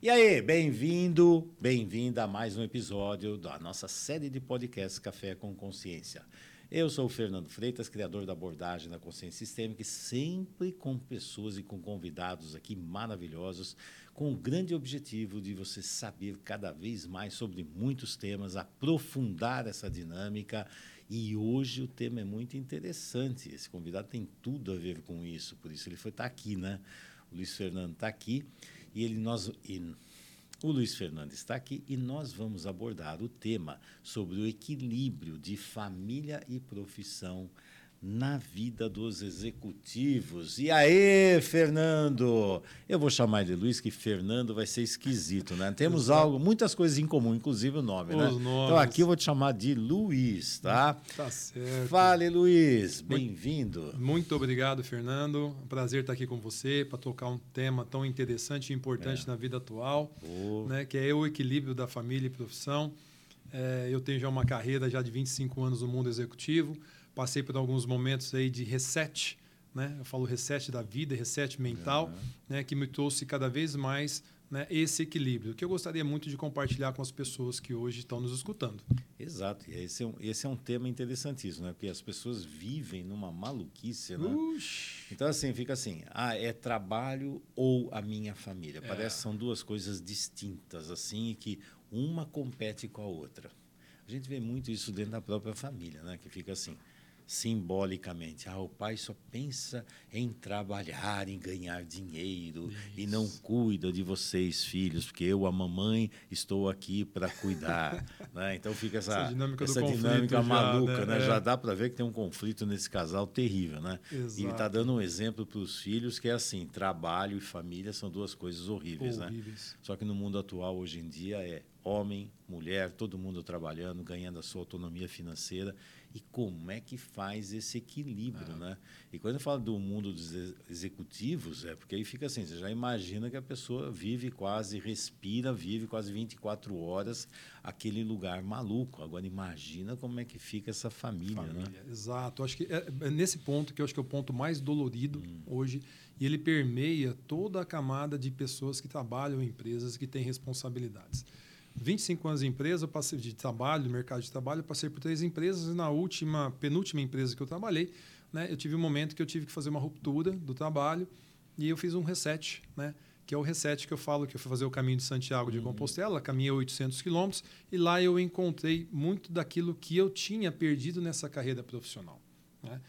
E aí, bem-vindo, bem-vinda a mais um episódio da nossa série de podcasts Café com Consciência. Eu sou o Fernando Freitas, criador da abordagem da consciência sistêmica, e sempre com pessoas e com convidados aqui maravilhosos, com o grande objetivo de você saber cada vez mais sobre muitos temas, aprofundar essa dinâmica. E hoje o tema é muito interessante. Esse convidado tem tudo a ver com isso, por isso ele foi estar tá aqui, né? O Luiz Fernando está aqui e ele nós e o Luiz Fernando está aqui e nós vamos abordar o tema sobre o equilíbrio de família e profissão na vida dos executivos. E aí, Fernando? Eu vou chamar de Luiz, que Fernando vai ser esquisito, né? Temos algo, muitas coisas em comum, inclusive o nome, Os né? Nomes. Então aqui eu vou te chamar de Luiz, tá? Tá certo. Fale, Luiz. Bem-vindo. Muito obrigado, Fernando. Um prazer estar aqui com você para tocar um tema tão interessante e importante é. na vida atual, oh. né? Que é o equilíbrio da família e profissão. É, eu tenho já uma carreira já de 25 anos no mundo executivo passei por alguns momentos aí de reset, né? Eu falo reset da vida, reset mental, uhum. né? Que me trouxe cada vez mais né, esse equilíbrio, que eu gostaria muito de compartilhar com as pessoas que hoje estão nos escutando. Exato, e esse é um, esse é um tema interessantíssimo, né? porque as pessoas vivem numa maluquice. Né? Então, assim, fica assim: ah, é trabalho ou a minha família? É. Parece que são duas coisas distintas, assim, que uma compete com a outra. A gente vê muito isso dentro da própria família, né? que fica assim simbolicamente. Ah, o pai só pensa em trabalhar, em ganhar dinheiro Isso. e não cuida de vocês, filhos, porque eu, a mamãe, estou aqui para cuidar. né? Então fica essa, essa dinâmica, essa dinâmica já, maluca, né? né? É. Já dá para ver que tem um conflito nesse casal terrível, né? Exato. E está dando um exemplo para os filhos que é assim, trabalho e família são duas coisas horríveis, né? horríveis. né? Só que no mundo atual hoje em dia é homem, mulher, todo mundo trabalhando, ganhando a sua autonomia financeira e como é que faz esse equilíbrio, ah. né? E quando eu falo do mundo dos executivos, é porque aí fica assim, você já imagina que a pessoa vive quase, respira, vive quase 24 horas aquele lugar maluco. Agora imagina como é que fica essa família, né? família né? Exato. Acho que é, é, nesse ponto que eu acho que é o ponto mais dolorido hum. hoje e ele permeia toda a camada de pessoas que trabalham em empresas que têm responsabilidades. 25 anos de empresa, passei de trabalho, de mercado de trabalho, passei por três empresas e na última, penúltima empresa que eu trabalhei, né, eu tive um momento que eu tive que fazer uma ruptura do trabalho e eu fiz um reset, né, que é o reset que eu falo que eu fui fazer o caminho de Santiago de uhum. Compostela, caminhei 800 quilômetros e lá eu encontrei muito daquilo que eu tinha perdido nessa carreira profissional. Né?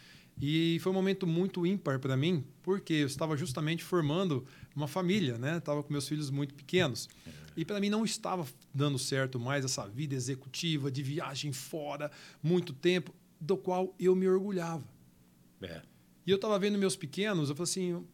E foi um momento muito ímpar para mim, porque eu estava justamente formando uma família, né? Estava com meus filhos muito pequenos. E para mim não estava dando certo mais essa vida executiva, de viagem fora, muito tempo, do qual eu me orgulhava. É. E eu estava vendo meus pequenos, eu falei assim,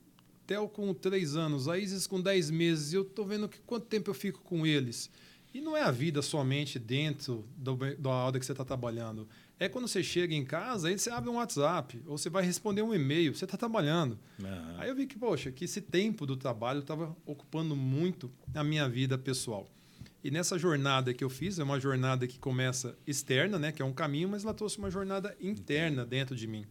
Theo com três anos, a Isis com dez meses, e eu estou vendo que quanto tempo eu fico com eles. E não é a vida somente dentro do, da hora que você está trabalhando. É quando você chega em casa, aí você abre um WhatsApp, ou você vai responder um e-mail, você está trabalhando. Uhum. Aí eu vi que, poxa, que esse tempo do trabalho estava ocupando muito a minha vida pessoal. E nessa jornada que eu fiz, é uma jornada que começa externa, né, que é um caminho, mas ela trouxe uma jornada interna dentro de mim.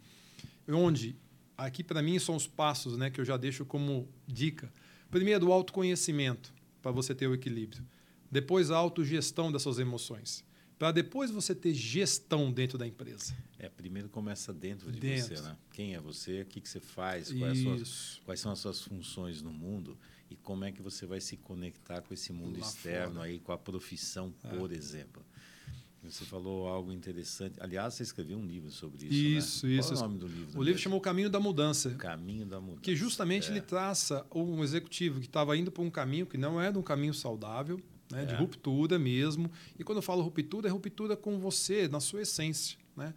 Onde, aqui para mim, são os passos né, que eu já deixo como dica. Primeiro, o autoconhecimento, para você ter o equilíbrio. Depois, a autogestão das suas emoções para depois você ter gestão dentro da empresa. É, primeiro começa dentro de dentro. você, né? Quem é você, o que, que você faz, quais, suas, quais, são as suas funções no mundo e como é que você vai se conectar com esse mundo Lá externo fora. aí, com a profissão, é. por exemplo. Você falou algo interessante. Aliás, você escreveu um livro sobre isso. Isso, né? isso. Qual é o nome do livro? O livro chamou Caminho da Mudança. Caminho da Mudança. Que justamente é. ele traça um executivo que estava indo para um caminho que não era um caminho saudável, né? É. de ruptura mesmo. E quando eu falo ruptura, é ruptura com você, na sua essência. Né?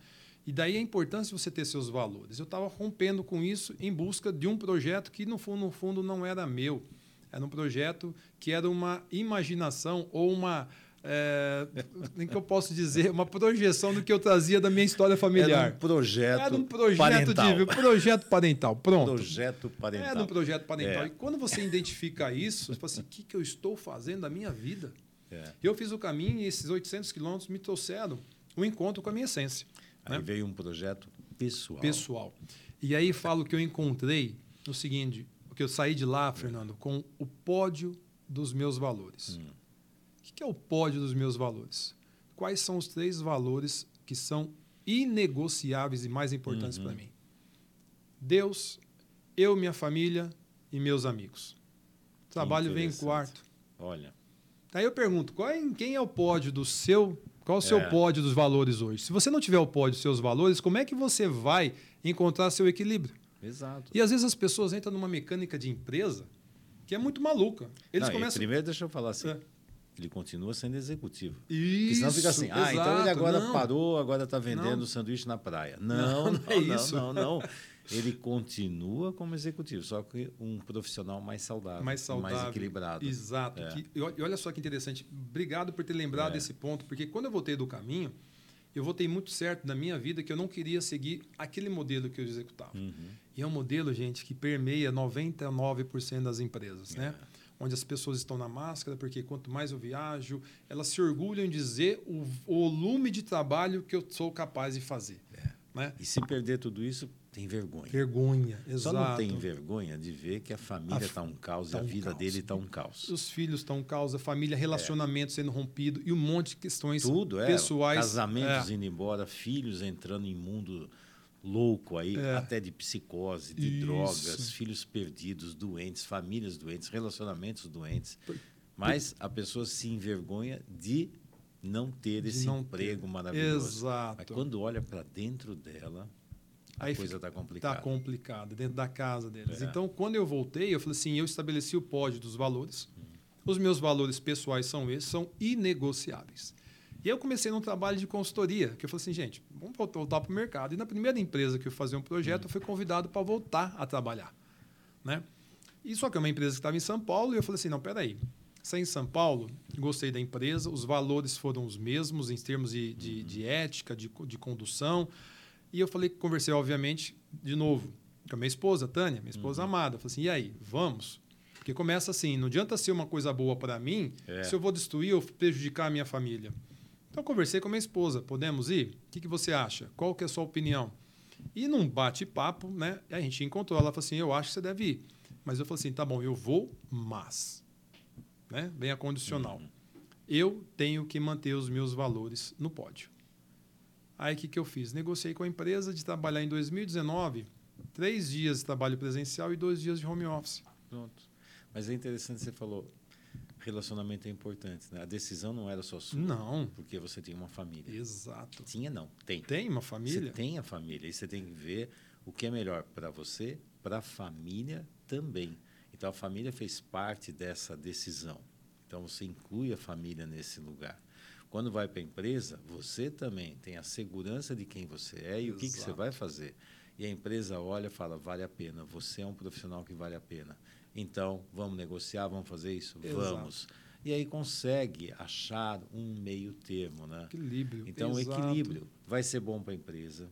E daí a importância de você ter seus valores. Eu estava rompendo com isso em busca de um projeto que, no fundo, no fundo, não era meu. Era um projeto que era uma imaginação ou uma é, nem que eu posso dizer, uma projeção do que eu trazia da minha história familiar. Era um projeto Era um projeto parental. de projeto parental. Pronto. Projeto parental. Era um projeto parental. É. E quando você identifica isso, você fala assim, o que, que eu estou fazendo da minha vida? É. Eu fiz o caminho e esses 800 quilômetros me trouxeram um encontro com a minha essência. Aí né? veio um projeto pessoal. Pessoal. E aí falo que eu encontrei no seguinte, que eu saí de lá, Fernando, com o pódio dos meus valores. Hum. Que é o pódio dos meus valores? Quais são os três valores que são inegociáveis e mais importantes uhum. para mim? Deus, eu, minha família e meus amigos. O trabalho vem em quarto. Olha. Aí eu pergunto, qual é, quem é o pódio do seu qual o seu é. pódio dos valores hoje? Se você não tiver o pódio dos seus valores, como é que você vai encontrar seu equilíbrio? Exato. E às vezes as pessoas entram numa mecânica de empresa que é muito maluca. Eles não, começam... Primeiro, deixa eu falar assim. É. Ele continua sendo executivo. Isso, Porque senão fica assim, ah, então ele agora não. parou, agora está vendendo não. sanduíche na praia. Não, não, não, é isso. não, não, não. Ele continua como executivo, só que um profissional mais saudável, mais, saudável, mais equilibrado. Exato. É. Que, e olha só que interessante. Obrigado por ter lembrado é. desse ponto, porque quando eu voltei do caminho, eu voltei muito certo na minha vida que eu não queria seguir aquele modelo que eu executava. Uhum. E é um modelo, gente, que permeia 99% das empresas, né? É. Onde as pessoas estão na máscara, porque quanto mais eu viajo, elas se orgulham em dizer o volume de trabalho que eu sou capaz de fazer. É. Né? E se perder tudo isso, tem vergonha. Vergonha, exato. Só não tem vergonha de ver que a família está um caos tá e a um vida caos. dele está um caos. Os filhos estão um caos, a família, relacionamento é. sendo rompido e um monte de questões Tudo, é. pessoais. Casamentos é. indo embora, filhos entrando em mundo louco aí, é. até de psicose, de Isso. drogas, filhos perdidos, doentes, famílias doentes, relacionamentos doentes. Mas a pessoa se envergonha de não ter de esse não emprego ter. maravilhoso. Exato. Mas quando olha para dentro dela, a Aí coisa está complicada. Está complicada, dentro da casa deles. É. Então, quando eu voltei, eu falei assim, eu estabeleci o pódio dos valores. Hum. Os meus valores pessoais são esses, são inegociáveis. E aí eu comecei num trabalho de consultoria, que eu falei assim, gente, vamos voltar para o mercado. E na primeira empresa que eu fazia um projeto, eu fui convidado para voltar a trabalhar. Né? E só que é uma empresa que estava em São Paulo, e eu falei assim, não, peraí, saí em São Paulo, gostei da empresa, os valores foram os mesmos em termos de, de, de ética, de, de condução, e eu falei, conversei, obviamente, de novo, com a minha esposa, Tânia, minha esposa uhum. amada. Eu falei assim, e aí, vamos? Porque começa assim, não adianta ser uma coisa boa para mim é. se eu vou destruir ou prejudicar a minha família. Então, conversei com a minha esposa, podemos ir? O que, que você acha? Qual que é a sua opinião? E num bate-papo, né, a gente encontrou, ela falou assim, eu acho que você deve ir. Mas eu falei assim, tá bom, eu vou, mas... Né, bem a condicional. Uhum. Eu tenho que manter os meus valores no pódio. Aí o que, que eu fiz? Negociei com a empresa de trabalhar em 2019 três dias de trabalho presencial e dois dias de home office. Pronto. Mas é interessante você falou, relacionamento é importante, né? A decisão não era só sua. Não. Porque você tem uma família. Exato. Tinha não, tem. Tem uma família. Você tem a família e você tem que ver o que é melhor para você, para a família também. Então a família fez parte dessa decisão. Então você inclui a família nesse lugar. Quando vai para a empresa, você também tem a segurança de quem você é e Exato. o que, que você vai fazer. E a empresa olha e fala: vale a pena, você é um profissional que vale a pena. Então, vamos negociar, vamos fazer isso? Exato. Vamos. E aí consegue achar um meio termo. Né? Equilíbrio. Então, o equilíbrio vai ser bom para a empresa,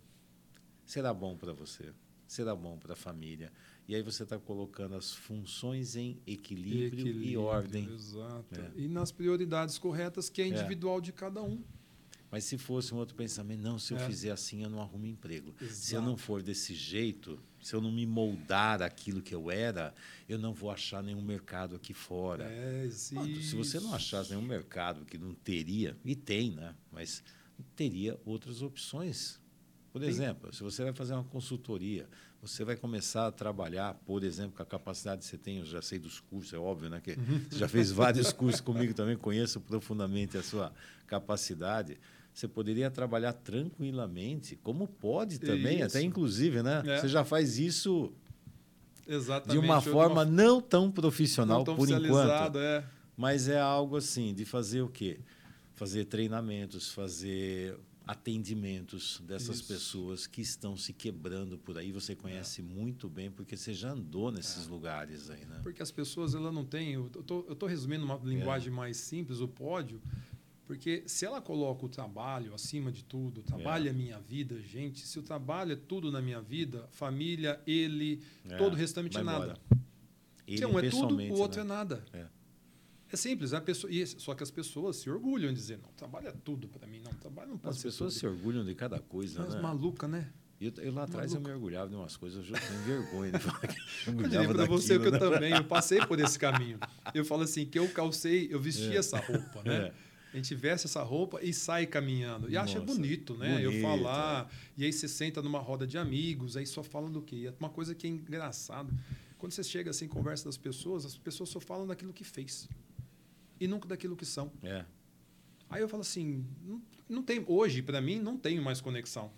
será bom para você, será bom para a família. E aí você está colocando as funções em equilíbrio, equilíbrio e ordem. Exato. Né? E nas prioridades corretas, que é, é. individual é. de cada um. Mas se fosse um outro pensamento, não, se eu é. fizer assim, eu não arrumo emprego. Exato. Se eu não for desse jeito, se eu não me moldar aquilo que eu era, eu não vou achar nenhum mercado aqui fora. É, se você não achasse nenhum mercado que não teria, e tem, né? Mas teria outras opções. Por exemplo, se você vai fazer uma consultoria, você vai começar a trabalhar, por exemplo, com a capacidade que você tem, eu já sei dos cursos, é óbvio, né? Que uhum. você já fez vários cursos comigo também, conheço profundamente a sua capacidade. Você poderia trabalhar tranquilamente, como pode também, isso. até inclusive, né? É. Você já faz isso Exatamente. de uma forma uma... não tão profissional não tão por enquanto. É. Mas é algo assim, de fazer o quê? Fazer treinamentos, fazer atendimentos dessas Isso. pessoas que estão se quebrando por aí. Você conhece é. muito bem, porque você já andou nesses é. lugares aí, né? Porque as pessoas ela não têm. Eu estou resumindo uma linguagem é. mais simples, o pódio, porque se ela coloca o trabalho acima de tudo, o trabalho é, é minha vida, gente, se o trabalho é tudo na minha vida, família, ele, é. todo o restante é nada. Ele, se um é tudo, o outro né? é nada. É. É simples, a pessoa, e só que as pessoas se orgulham de dizer, não, trabalho é tudo para mim, não, trabalho não pode As pessoas tudo. se orgulham de cada coisa, Mas né? maluca, né? Eu, eu lá atrás Maluco. eu me orgulhava de umas coisas, eu tenho vergonha de falar que eu orgulhava para você que eu né? também, eu passei por esse caminho. Eu falo assim, que eu calcei, eu vesti é. essa roupa, né? É. A gente veste essa roupa e sai caminhando. E Nossa, acha bonito, né? Bonito, eu falar. É. E aí você senta numa roda de amigos, aí só falam do quê? É uma coisa que é engraçado. Quando você chega assim, conversa das pessoas, as pessoas só falam daquilo que fez. E nunca daquilo que são. É. Aí eu falo assim, não, não tem, hoje, para mim, não tenho mais conexão.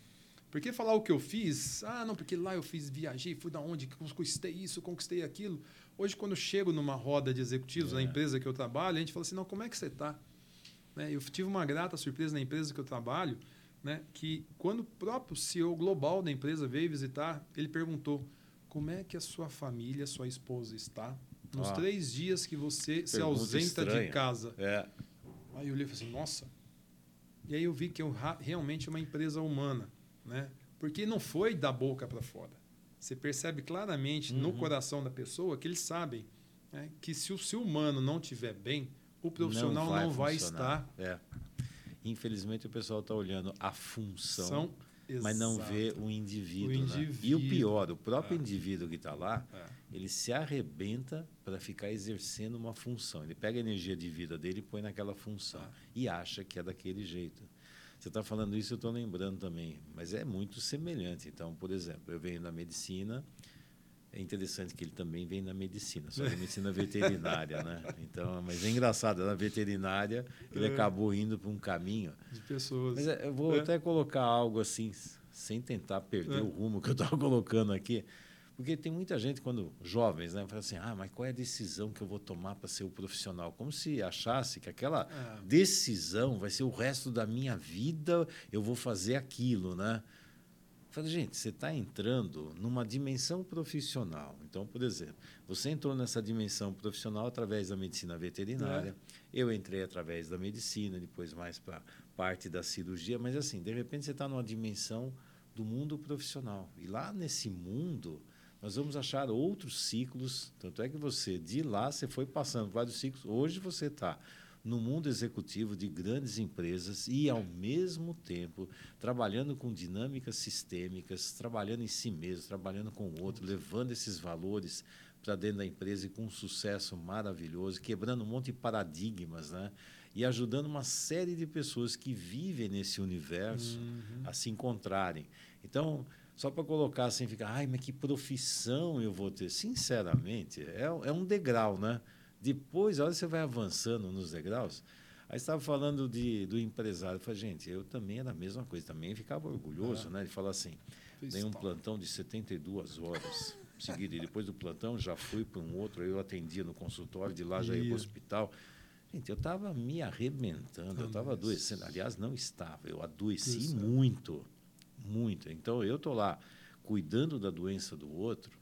Porque falar o que eu fiz, ah, não, porque lá eu fiz, viajei, fui da onde, conquistei isso, conquistei aquilo. Hoje, quando eu chego numa roda de executivos é. na empresa que eu trabalho, a gente fala assim, não, como é que você está? Né? Eu tive uma grata surpresa na empresa que eu trabalho, né? que quando o próprio CEO global da empresa veio visitar, ele perguntou, como é que a sua família, a sua esposa está nos ah, três dias que você se ausenta estranha. de casa? É. Aí eu olhei e falei assim, nossa. E aí eu vi que eu realmente é uma empresa humana, né? Porque não foi da boca para fora. Você percebe claramente uhum. no coração da pessoa que eles sabem né? que se o ser humano não estiver bem, o profissional não vai, não vai estar. É. Infelizmente o pessoal está olhando a função, São, mas não vê o indivíduo. O indivíduo. Né? E o pior, o próprio é. indivíduo que está lá, é. ele se arrebenta para ficar exercendo uma função. Ele pega a energia de vida dele e põe naquela função é. e acha que é daquele jeito. Você está falando isso, eu estou lembrando também, mas é muito semelhante. Então, por exemplo, eu venho da medicina, é interessante que ele também vem da medicina, só que medicina veterinária, né? Então, mas é engraçado, na veterinária ele é. acabou indo para um caminho de pessoas. Mas é, eu vou é. até colocar algo assim, sem tentar perder é. o rumo que eu estava colocando aqui, porque tem muita gente quando jovens, né, fala assim: "Ah, mas qual é a decisão que eu vou tomar para ser o profissional?" Como se achasse que aquela é. decisão vai ser o resto da minha vida, eu vou fazer aquilo, né? Falei, gente, você está entrando numa dimensão profissional. Então, por exemplo, você entrou nessa dimensão profissional através da medicina veterinária, é. eu entrei através da medicina, depois mais para parte da cirurgia, mas assim, de repente você está numa dimensão do mundo profissional. E lá nesse mundo, nós vamos achar outros ciclos. Tanto é que você, de lá, você foi passando vários ciclos. Hoje você está no mundo executivo de grandes empresas e, ao mesmo tempo, trabalhando com dinâmicas sistêmicas, trabalhando em si mesmo, trabalhando com o outro, levando esses valores para dentro da empresa e com um sucesso maravilhoso, quebrando um monte de paradigmas, né? E ajudando uma série de pessoas que vivem nesse universo uhum. a se encontrarem. Então, só para colocar assim, ficar, ai, mas que profissão eu vou ter? Sinceramente, é, é um degrau, né? Depois, a hora que você vai avançando nos degraus, aí estava falando de, do empresário. Eu falei, gente, eu também era a mesma coisa, também ficava orgulhoso, é. né? De falar assim, tem um plantão de 72 horas seguida, e depois do plantão já fui para um outro, eu atendia no consultório, de lá já ia para o hospital. Gente, eu estava me arrebentando, eu estava adoecendo. Aliás, não estava, eu adoeci Isso. muito, muito. Então, eu estou lá cuidando da doença do outro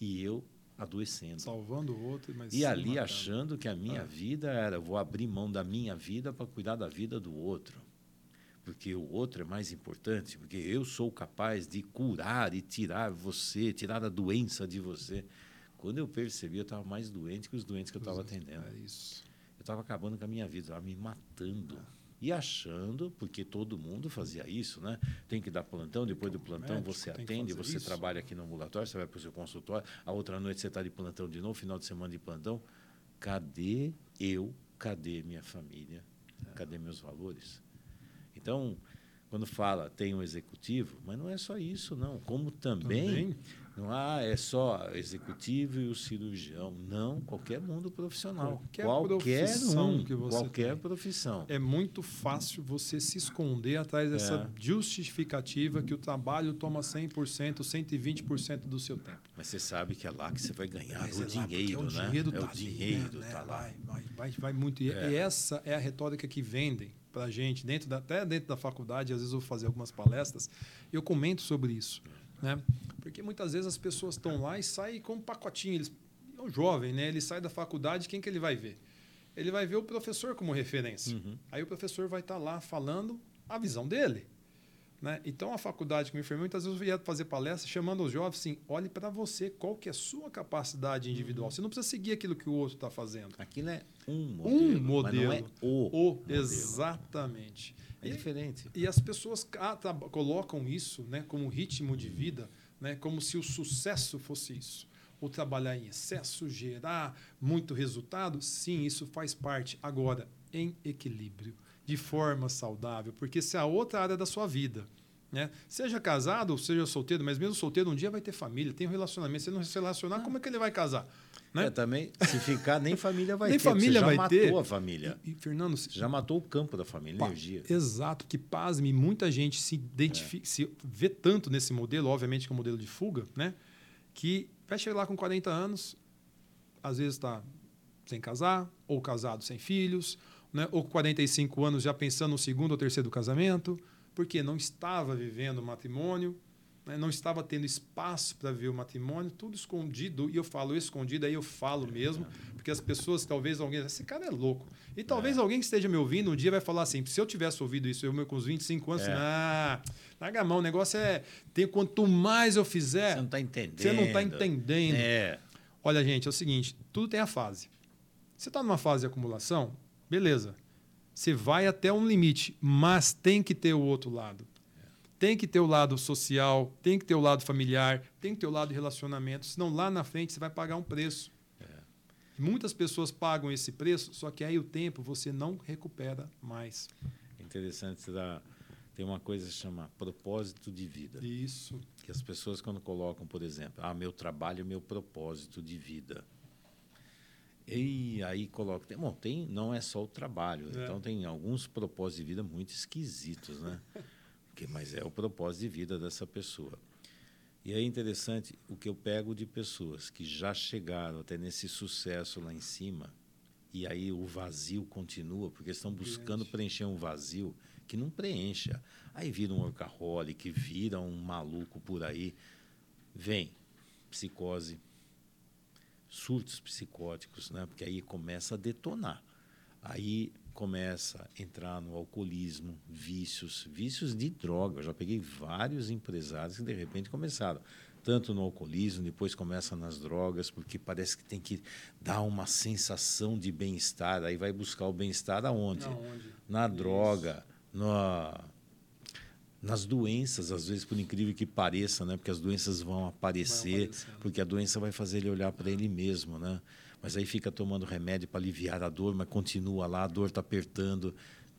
e eu adoecendo. Salvando o outro, mas. E ali matando. achando que a minha ah. vida era, vou abrir mão da minha vida para cuidar da vida do outro. Porque o outro é mais importante, porque eu sou capaz de curar e tirar você, tirar a doença de você. Quando eu percebi, eu estava mais doente que os doentes que eu estava atendendo. É isso. Eu estava acabando com a minha vida, estava me matando. Ah e achando, porque todo mundo fazia isso, né? Tem que dar plantão, depois do plantão médico, você atende, você isso. trabalha aqui no ambulatório, você vai para o seu consultório, a outra noite você está de plantão de novo, final de semana de plantão. Cadê eu? Cadê minha família? Cadê meus valores? Então, quando fala tem um executivo, mas não é só isso, não. Como também, também? Não há é só executivo e o cirurgião. Não, qualquer mundo profissional. Qualquer, qualquer profissão um, que você qualquer tem. profissão. É muito fácil você se esconder atrás dessa é. justificativa que o trabalho toma 100%, 120% do seu tempo. Mas você sabe que é lá que você vai ganhar mas o é dinheiro, né? É o tá dinheiro, né? tá lá. Vai, vai, vai, vai muito. E, é. e essa é a retórica que vendem para a gente, dentro da, até dentro da faculdade, às vezes eu vou fazer algumas palestras, eu comento sobre isso. Né? Porque muitas vezes as pessoas estão lá e saem com um pacotinho. Eles, é um jovem, né? ele sai da faculdade, quem que ele vai ver? Ele vai ver o professor como referência. Uhum. Aí o professor vai estar tá lá falando a visão dele. Né? Então, a faculdade que me enfermei, muitas vezes eu ia fazer palestra chamando os jovens assim, olhe para você, qual que é a sua capacidade individual. Uhum. Você não precisa seguir aquilo que o outro está fazendo. Aquilo é um modelo, um modelo. é o, o. Exatamente. É e, diferente. E as pessoas colocam isso né, como ritmo de vida, né, como se o sucesso fosse isso. Ou trabalhar em excesso, gerar muito resultado, sim, isso faz parte. Agora, em equilíbrio de forma saudável, porque se é a outra área da sua vida, né? Seja casado ou seja solteiro, mas mesmo solteiro um dia vai ter família, tem um relacionamento. Se não se relacionar, ah. como é que ele vai casar? Né? É, também, se ficar, nem família vai nem ter. família você vai já ter. matou a família. E, e Fernando, já matou o campo da família, pá, energia. Exato, que pasme, muita gente se identifica, é. se vê tanto nesse modelo, obviamente que é um modelo de fuga, né? Que vai chegar lá com 40 anos, às vezes está sem casar, ou casado sem filhos, né? ou com 45 anos já pensando no segundo ou terceiro casamento, porque não estava vivendo o matrimônio? Não estava tendo espaço para ver o matrimônio, tudo escondido. E eu falo escondido, aí eu falo mesmo, porque as pessoas, talvez alguém, esse cara é louco. E talvez é. alguém que esteja me ouvindo um dia vai falar assim: se eu tivesse ouvido isso, eu com os 25 anos, é. ah, larga a mão, o negócio é. Tem, quanto mais eu fizer. Você não está entendendo. Você não está entendendo. É. Olha, gente, é o seguinte: tudo tem a fase. Você está numa fase de acumulação, beleza. Você vai até um limite, mas tem que ter o outro lado. Tem que ter o lado social, tem que ter o lado familiar, tem que ter o lado de relacionamento, senão lá na frente você vai pagar um preço. É. Muitas pessoas pagam esse preço, só que aí o tempo você não recupera mais. Interessante, você tem uma coisa que se chama propósito de vida. Isso. Que as pessoas quando colocam, por exemplo, ah, meu trabalho é meu propósito de vida. E aí coloca. Tem, bom, tem, não é só o trabalho. É. Então tem alguns propósitos de vida muito esquisitos, né? Porque, mas é o propósito de vida dessa pessoa. E é interessante o que eu pego de pessoas que já chegaram até nesse sucesso lá em cima, e aí o vazio continua, porque estão buscando preencher um vazio que não preencha. Aí vira um workaholic, vira um maluco por aí. Vem psicose, surtos psicóticos, né? porque aí começa a detonar. Aí começa a entrar no alcoolismo, vícios, vícios de droga. Eu já peguei vários empresários que de repente começaram tanto no alcoolismo, depois começa nas drogas, porque parece que tem que dar uma sensação de bem-estar. Aí vai buscar o bem-estar aonde? Na Isso. droga, na nas doenças, às vezes, por incrível que pareça, né? porque as doenças vão aparecer, porque a doença vai fazer ele olhar para ele mesmo. Né? Mas aí fica tomando remédio para aliviar a dor, mas continua lá, a dor está apertando.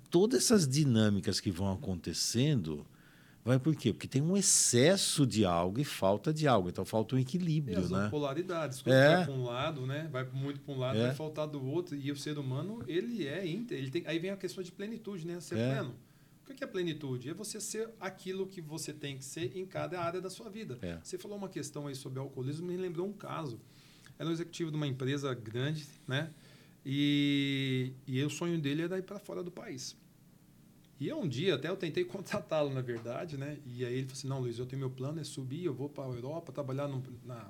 Todas essas dinâmicas que vão acontecendo, vai por quê? Porque tem um excesso de algo e falta de algo. Então falta um equilíbrio. E as né? polaridades. Quando é. vai para um lado, né? vai muito para um lado, é. vai faltar do outro. E o ser humano, ele é íntegro. Ele tem... Aí vem a questão de plenitude, né? Ser é. pleno. O que é plenitude? É você ser aquilo que você tem que ser em cada área da sua vida. É. Você falou uma questão aí sobre alcoolismo, me lembrou um caso. Era um executivo de uma empresa grande, né? E, e o sonho dele era ir para fora do país. E um dia, até eu tentei contratá-lo, na verdade, né? E aí ele falou assim: não, Luiz, eu tenho meu plano, é subir, eu vou para a Europa, trabalhar no, na,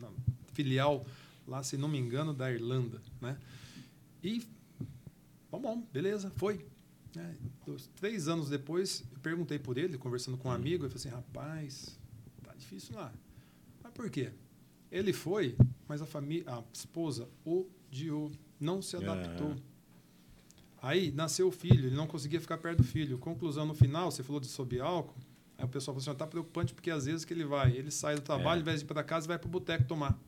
na, filial lá, se não me engano, da Irlanda, né? E, bom, bom beleza, foi. É, três anos depois, eu perguntei por ele, conversando com um amigo, ele falou assim: rapaz, tá difícil lá. Mas por quê? Ele foi, mas a família, a esposa odiou, não se adaptou. É. Aí nasceu o filho, ele não conseguia ficar perto do filho. Conclusão no final, você falou de sob álcool. Aí o pessoal falou assim: está preocupante porque às vezes que ele vai, ele sai do trabalho, é. ao invés de ir para casa, vai para o boteco tomar.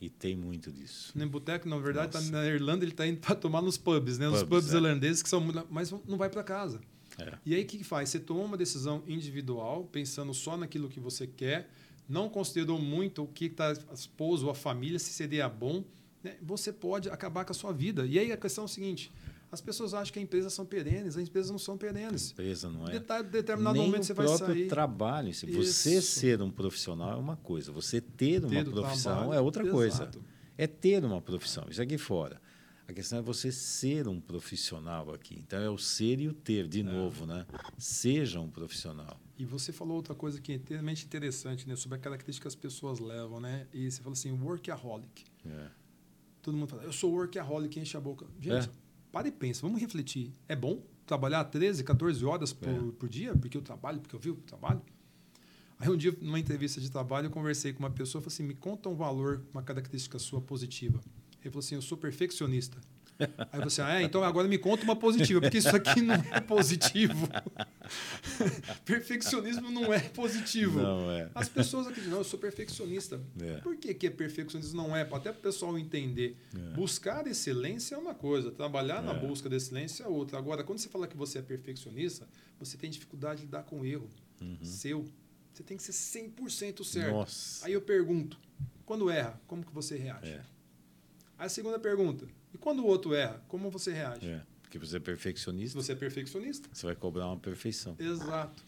E tem muito disso. Nem boteco, na verdade, tá na Irlanda ele está indo para tomar nos pubs, né? Nos pubs, pubs é. irlandeses que são mas não vai para casa. É. E aí o que, que faz? Você toma uma decisão individual, pensando só naquilo que você quer, não considerou muito o que está a esposa ou a família, se seria bom, né? você pode acabar com a sua vida. E aí a questão é o seguinte: as pessoas acham que as empresas são perenes, as empresas não são perenes. A empresa não é. De determinado Nem momento você vai sair. trabalho. Se você ser um profissional é uma coisa, você ter uma ter profissão trabalho, é outra exato. coisa. É ter uma profissão. Isso aqui fora. A questão é você ser um profissional aqui. Então é o ser e o ter, de é. novo, né? Seja um profissional. E você falou outra coisa que é extremamente interessante, né? Sobre a característica que as pessoas levam, né? E você falou assim, workaholic. É. Todo mundo fala, eu sou workaholic, enche a boca. Gente, é para e pensa, vamos refletir. É bom? trabalhar 13, 14 horas por, é. por dia, porque eu trabalho, porque eu vivo trabalho. Aí um dia, numa entrevista de trabalho, eu conversei com uma pessoa e falei assim: me conta um valor, uma característica sua positiva. Ele falou assim: eu sou perfeccionista. Aí você, ah, é, então agora me conta uma positiva, porque isso aqui não é positivo. Perfeccionismo não é positivo. Não é. As pessoas acreditam, não, eu sou perfeccionista. É. Por que, que é perfeccionismo? Não é, até para o pessoal entender. É. Buscar excelência é uma coisa, trabalhar na é. busca da excelência é outra. Agora, quando você fala que você é perfeccionista, você tem dificuldade de lidar com o erro uhum. seu. Você tem que ser 100% certo. Nossa. Aí eu pergunto, quando erra, como que você reage? É. A segunda pergunta, e quando o outro erra, como você reage? É, porque você é perfeccionista. Você é perfeccionista. Você vai cobrar uma perfeição. Exato.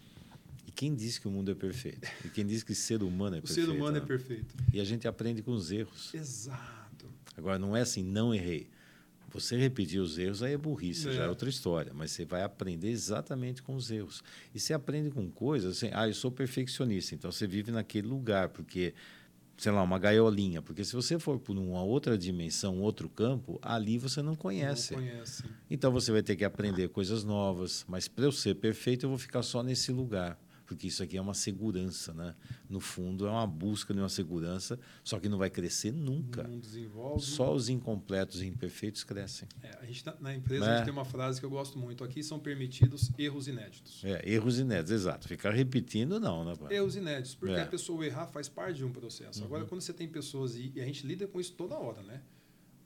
E quem disse que o mundo é perfeito? E quem disse que o ser humano é o perfeito? O ser humano é né? é perfeito. E a gente aprende com os erros. Exato. Agora, não é assim, não errei. Você repetir os erros aí é burrice, é. já é outra história. Mas você vai aprender exatamente com os erros. E você aprende com coisas assim, ah, eu sou perfeccionista, então você vive naquele lugar, porque sei lá, uma gaiolinha, porque se você for por uma outra dimensão, outro campo, ali você não conhece. Não conhece. Então você vai ter que aprender coisas novas, mas para eu ser perfeito, eu vou ficar só nesse lugar porque isso aqui é uma segurança, né? No fundo, é uma busca de uma segurança, só que não vai crescer nunca. Não desenvolve. Só os incompletos e imperfeitos crescem. É, a gente tá, na empresa é. a gente tem uma frase que eu gosto muito. Aqui são permitidos erros inéditos. É, erros inéditos, exato. Ficar repetindo, não, né? Erros inéditos, porque é. a pessoa errar faz parte de um processo. Uhum. Agora, quando você tem pessoas, e, e a gente lida com isso toda hora, né?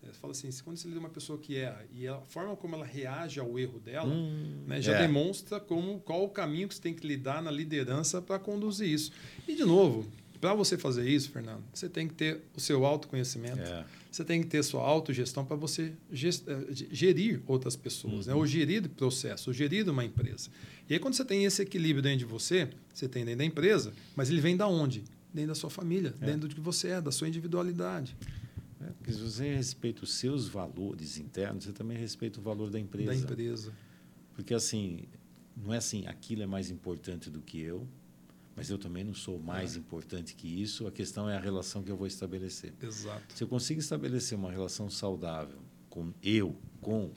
Você fala assim, quando você lida uma pessoa que erra e a forma como ela reage ao erro dela, hum, né, já é. demonstra como, qual o caminho que você tem que lidar na liderança para conduzir isso. E, de novo, para você fazer isso, Fernando, você tem que ter o seu autoconhecimento, é. você tem que ter sua autogestão para você eh, gerir outras pessoas, uhum. né? ou gerir processo, ou gerir uma empresa. E aí, quando você tem esse equilíbrio dentro de você, você tem dentro da empresa, mas ele vem da onde? Dentro da sua família, é. dentro do que você é, da sua individualidade. É, porque se você respeita os seus valores internos, você também respeita o valor da empresa. Da empresa. Porque assim, não é assim, aquilo é mais importante do que eu, mas eu também não sou mais é. importante que isso. A questão é a relação que eu vou estabelecer. Exato. Se eu consigo estabelecer uma relação saudável com eu, com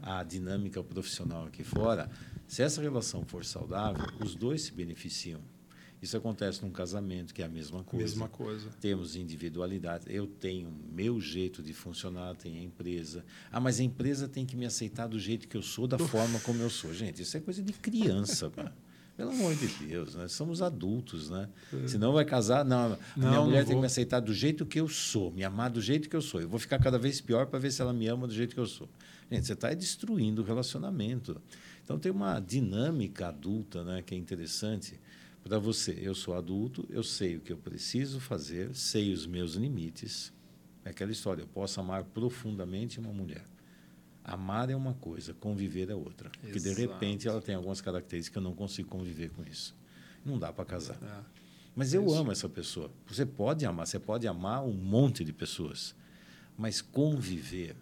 a dinâmica profissional aqui fora, se essa relação for saudável, os dois se beneficiam. Isso acontece num casamento, que é a mesma coisa. Mesma coisa. Temos individualidade. Eu tenho meu jeito de funcionar, tem a empresa. Ah, mas a empresa tem que me aceitar do jeito que eu sou, da forma como eu sou. Gente, isso é coisa de criança, Pelo amor de Deus, nós somos adultos, né? É. Senão vai casar, não, não minha mulher tem que me aceitar do jeito que eu sou, me amar do jeito que eu sou. Eu vou ficar cada vez pior para ver se ela me ama do jeito que eu sou. Gente, você está destruindo o relacionamento. Então tem uma dinâmica adulta, né, que é interessante para você. Eu sou adulto, eu sei o que eu preciso fazer, sei os meus limites. É aquela história, eu posso amar profundamente uma mulher. Amar é uma coisa, conviver é outra. Exato. Porque de repente ela tem algumas características que eu não consigo conviver com isso. Não dá para casar. É. Mas eu amo essa pessoa. Você pode amar, você pode amar um monte de pessoas. Mas conviver,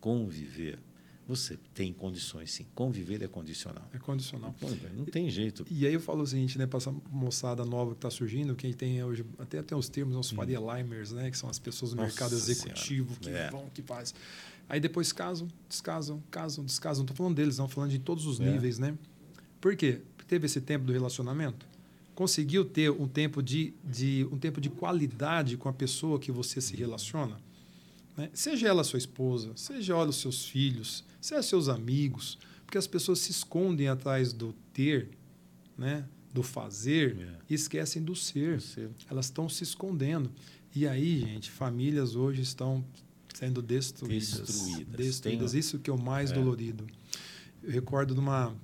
conviver você tem condições, sim. Conviver é condicional. É condicional. Não, tem jeito. E aí eu falo o seguinte, né? Para essa moçada nova que está surgindo, quem tem hoje, até tem os termos, os hum. Faria Limers, né? Que são as pessoas do Nossa mercado executivo senhora. que é. vão, que faz. Aí depois casam, descasam, casam, descasam. Não estou falando deles, não, falando de todos os é. níveis, né? Por quê? Porque teve esse tempo do relacionamento, conseguiu ter um tempo de, de, um tempo de qualidade com a pessoa que você se relaciona. Né? Seja ela sua esposa, seja ela os seus filhos, seja seus amigos, porque as pessoas se escondem atrás do ter, né? do fazer, é. e esquecem do ser. ser. Elas estão se escondendo. E aí, gente, famílias hoje estão sendo destruídas. Destruídas. destruídas. Isso que é o mais é. dolorido. Eu recordo de uma,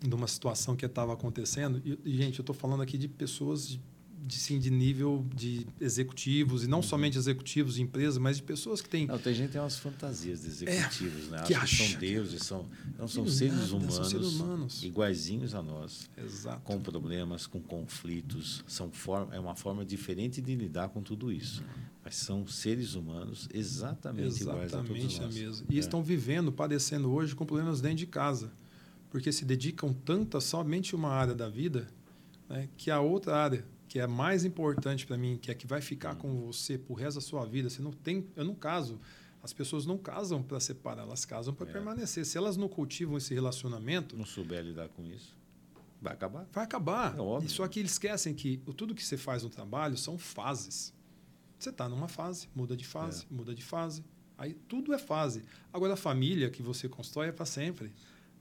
de uma situação que estava acontecendo, e, gente, eu estou falando aqui de pessoas de sim, de nível de executivos, e não uhum. somente executivos de empresas, mas de pessoas que têm. Não, tem gente que tem umas fantasias de executivos, é, né? Que, acha que são deuses, são, não, são, seres humanos, são seres humanos iguaizinhos a nós. Exato. Com problemas, com conflitos. São forma, é uma forma diferente de lidar com tudo isso. Uhum. Mas são seres humanos exatamente, exatamente iguais a todos nós. Mesmo. E é. estão vivendo, padecendo hoje com problemas dentro de casa. Porque se dedicam tanto a somente uma área da vida né, que a outra área que é mais importante para mim, que é que vai ficar com você pro resto da sua vida, você não tem, eu não caso As pessoas não casam para separar, elas casam para é. permanecer. Se elas não cultivam esse relacionamento. Não souber lidar com isso, vai acabar. Vai acabar. É óbvio. Só que eles esquecem que tudo que você faz no trabalho são fases. Você está numa fase, muda de fase, é. muda de fase. Aí tudo é fase. Agora, a família que você constrói é para sempre.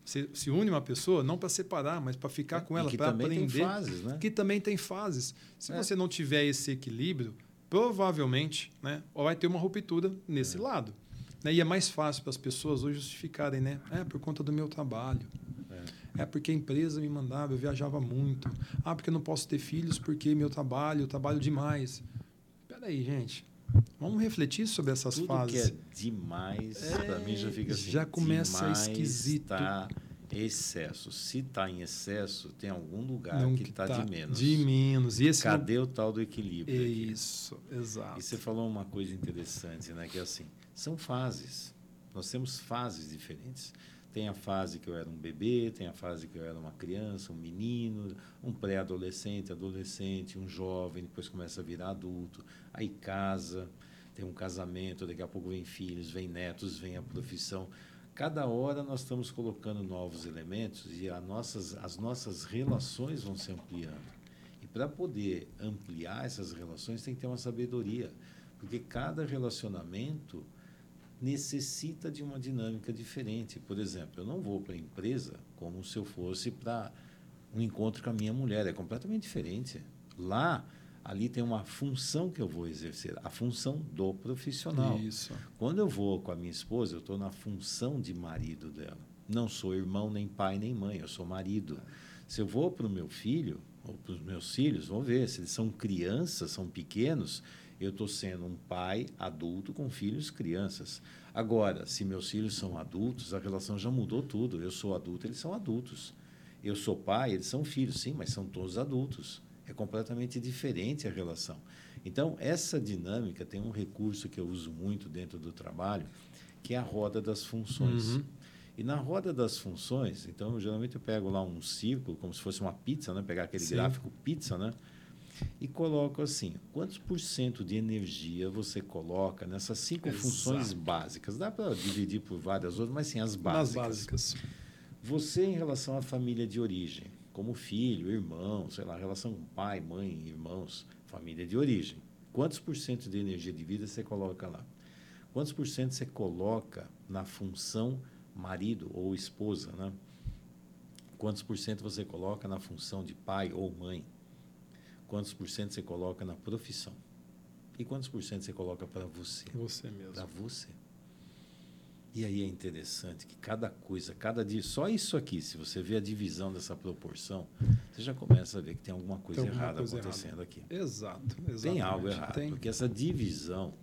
Você se une uma pessoa não para separar, mas para ficar com ela, para aprender. Tem fases, né? Que também tem fases. Se é. você não tiver esse equilíbrio, provavelmente né, vai ter uma ruptura nesse é. lado. Né? E é mais fácil para as pessoas hoje justificarem, né? É por conta do meu trabalho. É. é porque a empresa me mandava, eu viajava muito. Ah, porque eu não posso ter filhos porque meu trabalho, eu trabalho demais. Espera aí, gente. Vamos refletir sobre essas Tudo fases. que é demais, é, para mim já fica assim. Já começa esquisito. Tá excesso. Se está em excesso, tem algum lugar não, que está tá de menos. De menos. E esse Cadê o tal do equilíbrio? Isso, aqui? exato. E você falou uma coisa interessante, né? Que é assim, são fases. Nós temos fases diferentes. Tem a fase que eu era um bebê, tem a fase que eu era uma criança, um menino, um pré-adolescente, adolescente, um jovem, depois começa a virar adulto, aí casa, tem um casamento, daqui a pouco vem filhos, vem netos, vem a profissão cada hora nós estamos colocando novos elementos e as nossas, as nossas relações vão se ampliando. E para poder ampliar essas relações tem que ter uma sabedoria, porque cada relacionamento necessita de uma dinâmica diferente. Por exemplo, eu não vou para a empresa como se eu fosse para um encontro com a minha mulher, é completamente diferente. Lá ali tem uma função que eu vou exercer, a função do profissional. Isso. Quando eu vou com a minha esposa, eu estou na função de marido dela. Não sou irmão, nem pai, nem mãe, eu sou marido. Se eu vou para o meu filho, ou para os meus filhos, vou ver, se eles são crianças, são pequenos, eu estou sendo um pai adulto com filhos crianças. Agora, se meus filhos são adultos, a relação já mudou tudo. Eu sou adulto, eles são adultos. Eu sou pai, eles são filhos, sim, mas são todos adultos. É completamente diferente a relação. Então, essa dinâmica tem um recurso que eu uso muito dentro do trabalho, que é a roda das funções. Uhum. E na roda das funções, então, eu, geralmente eu pego lá um círculo, como se fosse uma pizza, né? pegar aquele Sim. gráfico pizza, né? E coloco assim: quantos por cento de energia você coloca nessas cinco Exato. funções básicas? Dá para dividir por várias outras, mas sim as básicas. Nas básicas. Você, em relação à família de origem, como filho, irmão, sei lá, relação com pai, mãe, irmãos, família de origem. Quantos por cento de energia de vida você coloca lá? Quantos por cento você coloca na função marido ou esposa, né? Quantos por cento você coloca na função de pai ou mãe? Quantos por cento você coloca na profissão? E quantos por cento você coloca para você? Você mesmo. Para você. E aí é interessante que cada coisa, cada dia, só isso aqui, se você vê a divisão dessa proporção, você já começa a ver que tem alguma coisa tem alguma errada coisa acontecendo errada. aqui. Exato, Tem algo errado, tem. porque essa divisão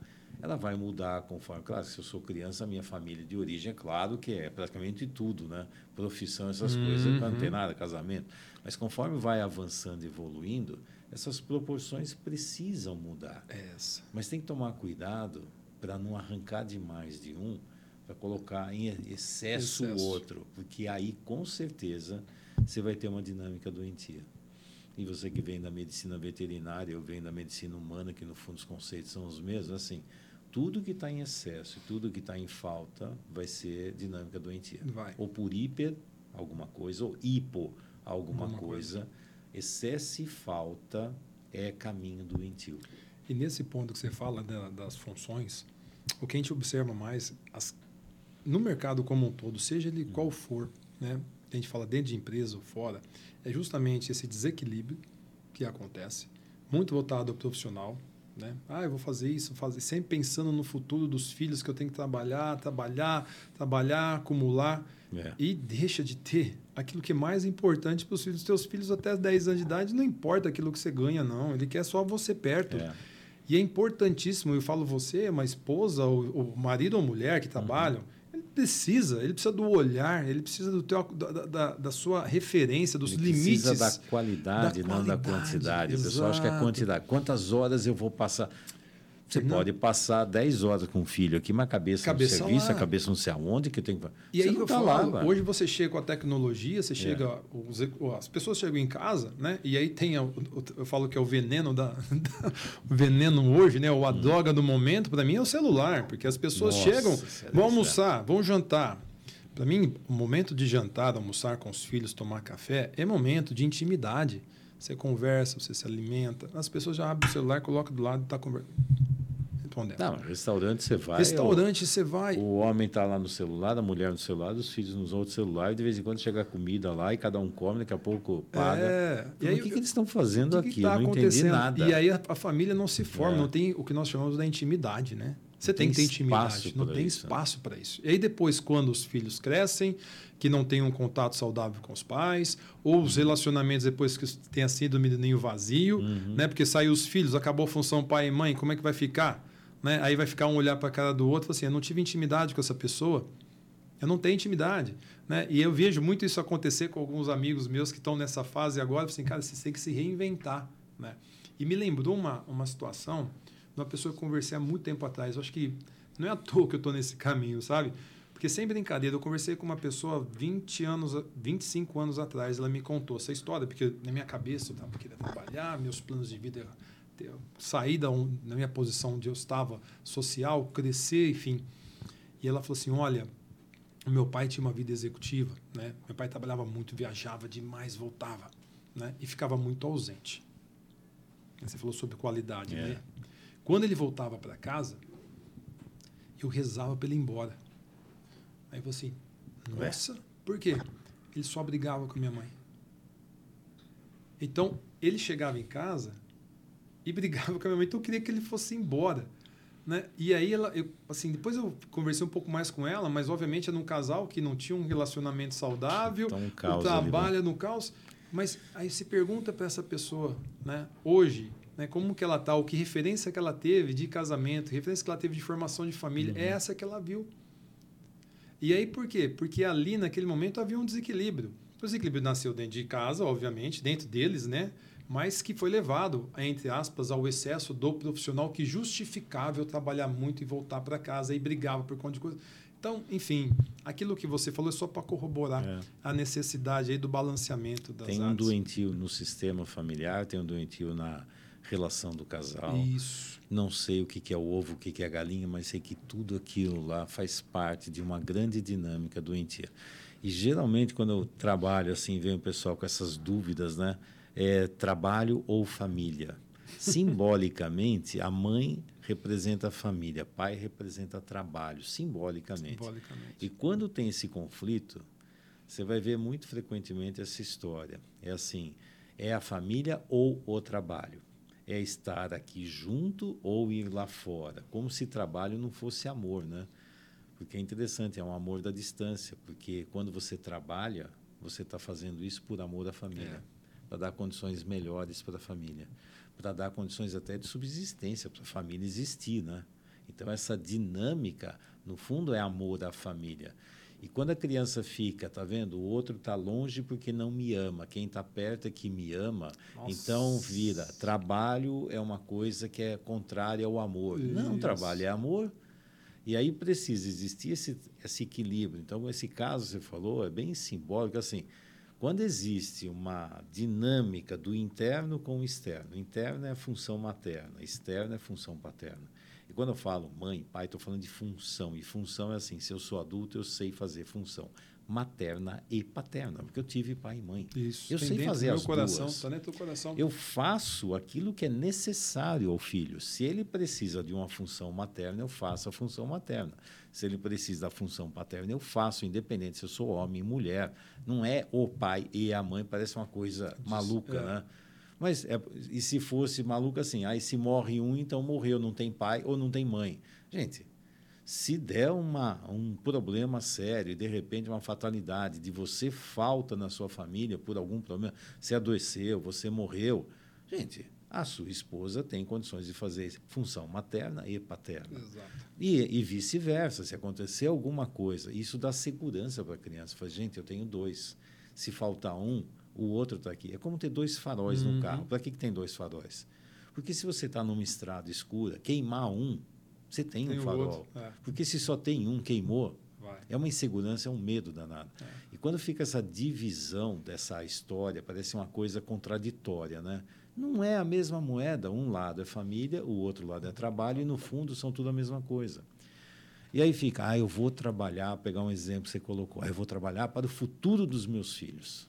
ela vai mudar conforme. Claro, se eu sou criança, a minha família de origem, é claro que é praticamente tudo, né? Profissão, essas uhum. coisas, não tem nada, casamento. Mas conforme vai avançando, evoluindo, essas proporções precisam mudar. Essa. Mas tem que tomar cuidado para não arrancar demais de um para colocar em excesso o outro, porque aí com certeza você vai ter uma dinâmica doentia. E você que vem da medicina veterinária, eu venho da medicina humana, que no fundo os conceitos são os mesmos, assim, tudo que está em excesso, tudo que está em falta, vai ser dinâmica doentia. Vai. Ou por hiper, alguma coisa, ou hipo, alguma, alguma coisa. coisa. Excesso e falta é caminho doentio. E nesse ponto que você fala da, das funções, o que a gente observa mais, as no mercado como um todo, seja ele qual for, né? a gente fala dentro de empresa ou fora, é justamente esse desequilíbrio que acontece, muito voltado ao profissional, né? Ah, eu vou fazer isso, fazer sempre pensando no futuro dos filhos que eu tenho que trabalhar, trabalhar, trabalhar, acumular é. e deixa de ter aquilo que é mais importante para os filhos. Teus filhos até 10 anos de idade não importa aquilo que você ganha, não. Ele quer só você perto. É. E é importantíssimo. Eu falo você, uma esposa, ou, ou marido ou mulher que trabalham. Uhum precisa, ele precisa do olhar, ele precisa do teu, da, da, da sua referência, dos ele limites. Precisa da qualidade, da não qualidade, da quantidade. Exato. O pessoal acha que é quantidade. Quantas horas eu vou passar? Você não. pode passar 10 horas com o filho aqui, mas a cabeça, cabeça no serviço, lá. a cabeça não sei aonde que tem que. E você aí não tá falo, lá, hoje você chega com a tecnologia, você é. chega. É. Os, as pessoas chegam em casa, né? E aí tem. eu falo que é o veneno da. o veneno hoje, né? Ou a hum. droga do momento, para mim, é o celular. Porque as pessoas Nossa, chegam, vão almoçar, vão jantar. Para mim, o momento de jantar, almoçar com os filhos, tomar café, é momento de intimidade. Você conversa, você se alimenta. As pessoas já abrem o celular, colocam do lado e está conversando respondendo. Não, restaurante você vai. Restaurante você vai. O homem está lá no celular, a mulher no celular, os filhos nos outros celulares, de vez em quando chega comida lá e cada um come, daqui a pouco paga. É. E aí, o que, que eles estão fazendo que aqui? Que tá não entendi nada. E aí a, a família não se forma, é. não tem o que nós chamamos da intimidade, né? Você tem, tem, que ter intimidade, não tem isso, né? espaço para isso. E aí depois, quando os filhos crescem, que não tem um contato saudável com os pais, ou os relacionamentos depois que tenha sido um menininho vazio, uhum. né? Porque saiu os filhos, acabou a função pai e mãe, como é que vai ficar? Né? Aí vai ficar um olhar para a cara do outro, assim, eu não tive intimidade com essa pessoa, eu não tenho intimidade. Né? E eu vejo muito isso acontecer com alguns amigos meus que estão nessa fase agora, assim, cara, você tem que se reinventar. Né? E me lembrou uma, uma situação de uma pessoa que eu conversei há muito tempo atrás. Eu acho que não é à toa que eu estou nesse caminho, sabe? Porque sem brincadeira, eu conversei com uma pessoa 20 anos, 25 anos atrás, ela me contou essa história, porque na minha cabeça eu estava querendo trabalhar, meus planos de vida sair da, na minha posição onde eu estava social, crescer, enfim. E ela falou assim: olha, meu pai tinha uma vida executiva, né? Meu pai trabalhava muito, viajava demais, voltava, né? E ficava muito ausente. Você falou sobre qualidade, é. né? Quando ele voltava para casa, eu rezava para ele ir embora. Aí eu falei assim: nossa, por quê? Ele só brigava com minha mãe. Então, ele chegava em casa, e brigava com a minha mãe, então eu queria que ele fosse embora. Né? E aí ela, eu, assim, depois eu conversei um pouco mais com ela, mas obviamente era um casal que não tinha um relacionamento saudável, então, um caos trabalha ali, no caos. Mas aí se pergunta para essa pessoa, né, hoje, né, como que ela tá, o que referência que ela teve de casamento, referência que ela teve de formação de família, uhum. é essa que ela viu. E aí por quê? Porque ali naquele momento havia um desequilíbrio. O desequilíbrio nasceu dentro de casa, obviamente, dentro deles, né? Mas que foi levado, entre aspas, ao excesso do profissional que justificável trabalhar muito e voltar para casa e brigava por conta de coisa. Então, enfim, aquilo que você falou é só para corroborar é. a necessidade aí do balanceamento das Tem um artes. doentio no sistema familiar, tem um doentio na relação do casal. Isso. Não sei o que é o ovo, o que é a galinha, mas sei que tudo aquilo lá faz parte de uma grande dinâmica doentia. E geralmente quando eu trabalho assim, vem o pessoal com essas dúvidas, né? É, trabalho ou família. Simbolicamente, a mãe representa a família, pai representa trabalho, simbolicamente. simbolicamente. E quando tem esse conflito, você vai ver muito frequentemente essa história. É assim: é a família ou o trabalho. É estar aqui junto ou ir lá fora. Como se trabalho não fosse amor, né? Porque é interessante, é um amor da distância, porque quando você trabalha, você está fazendo isso por amor à família. É para dar condições melhores para a família, para dar condições até de subsistência para a família existir, né? Então essa dinâmica, no fundo, é amor à família. E quando a criança fica, tá vendo? O outro está longe porque não me ama. Quem está perto é que me ama. Nossa. Então vira. Trabalho é uma coisa que é contrária ao amor. Isso. Não, trabalho é amor. E aí precisa existir esse, esse equilíbrio. Então, esse caso que você falou é bem simbólico. Assim, quando existe uma dinâmica do interno com o externo, interno é a função materna, externo é a função paterna. E quando eu falo mãe, pai, estou falando de função. E função é assim: se eu sou adulto, eu sei fazer função materna e paterna, porque eu tive pai e mãe. Isso. Eu sei fazer as coração, duas. Tá dentro do coração. Eu faço aquilo que é necessário ao filho. Se ele precisa de uma função materna, eu faço a função materna. Se ele precisa da função paterna, eu faço, independente se eu sou homem ou mulher. Não é o pai e a mãe, parece uma coisa maluca, é. né? Mas é, e se fosse maluco assim, aí se morre um, então morreu, não tem pai ou não tem mãe. Gente, se der uma, um problema sério, de repente uma fatalidade, de você falta na sua família por algum problema, você adoeceu, você morreu, gente, a sua esposa tem condições de fazer função materna e paterna. Exato. E, e vice-versa, se acontecer alguma coisa, isso dá segurança para a criança. Fala, gente, eu tenho dois. Se faltar um, o outro está aqui. É como ter dois faróis uhum. no carro. Para que, que tem dois faróis? Porque se você está numa estrada escura, queimar um, você tem, Tem um farol. é. Porque se só tem um, queimou, Vai. é uma insegurança, é um medo danado. E quando fica essa divisão dessa história, parece uma coisa contraditória, né? Não é a mesma moeda. Um lado é família, o outro lado é trabalho, e no fundo são tudo a mesma coisa. E aí fica, ah, eu vou trabalhar, pegar um exemplo que você colocou, ah, eu vou trabalhar para o futuro dos meus filhos.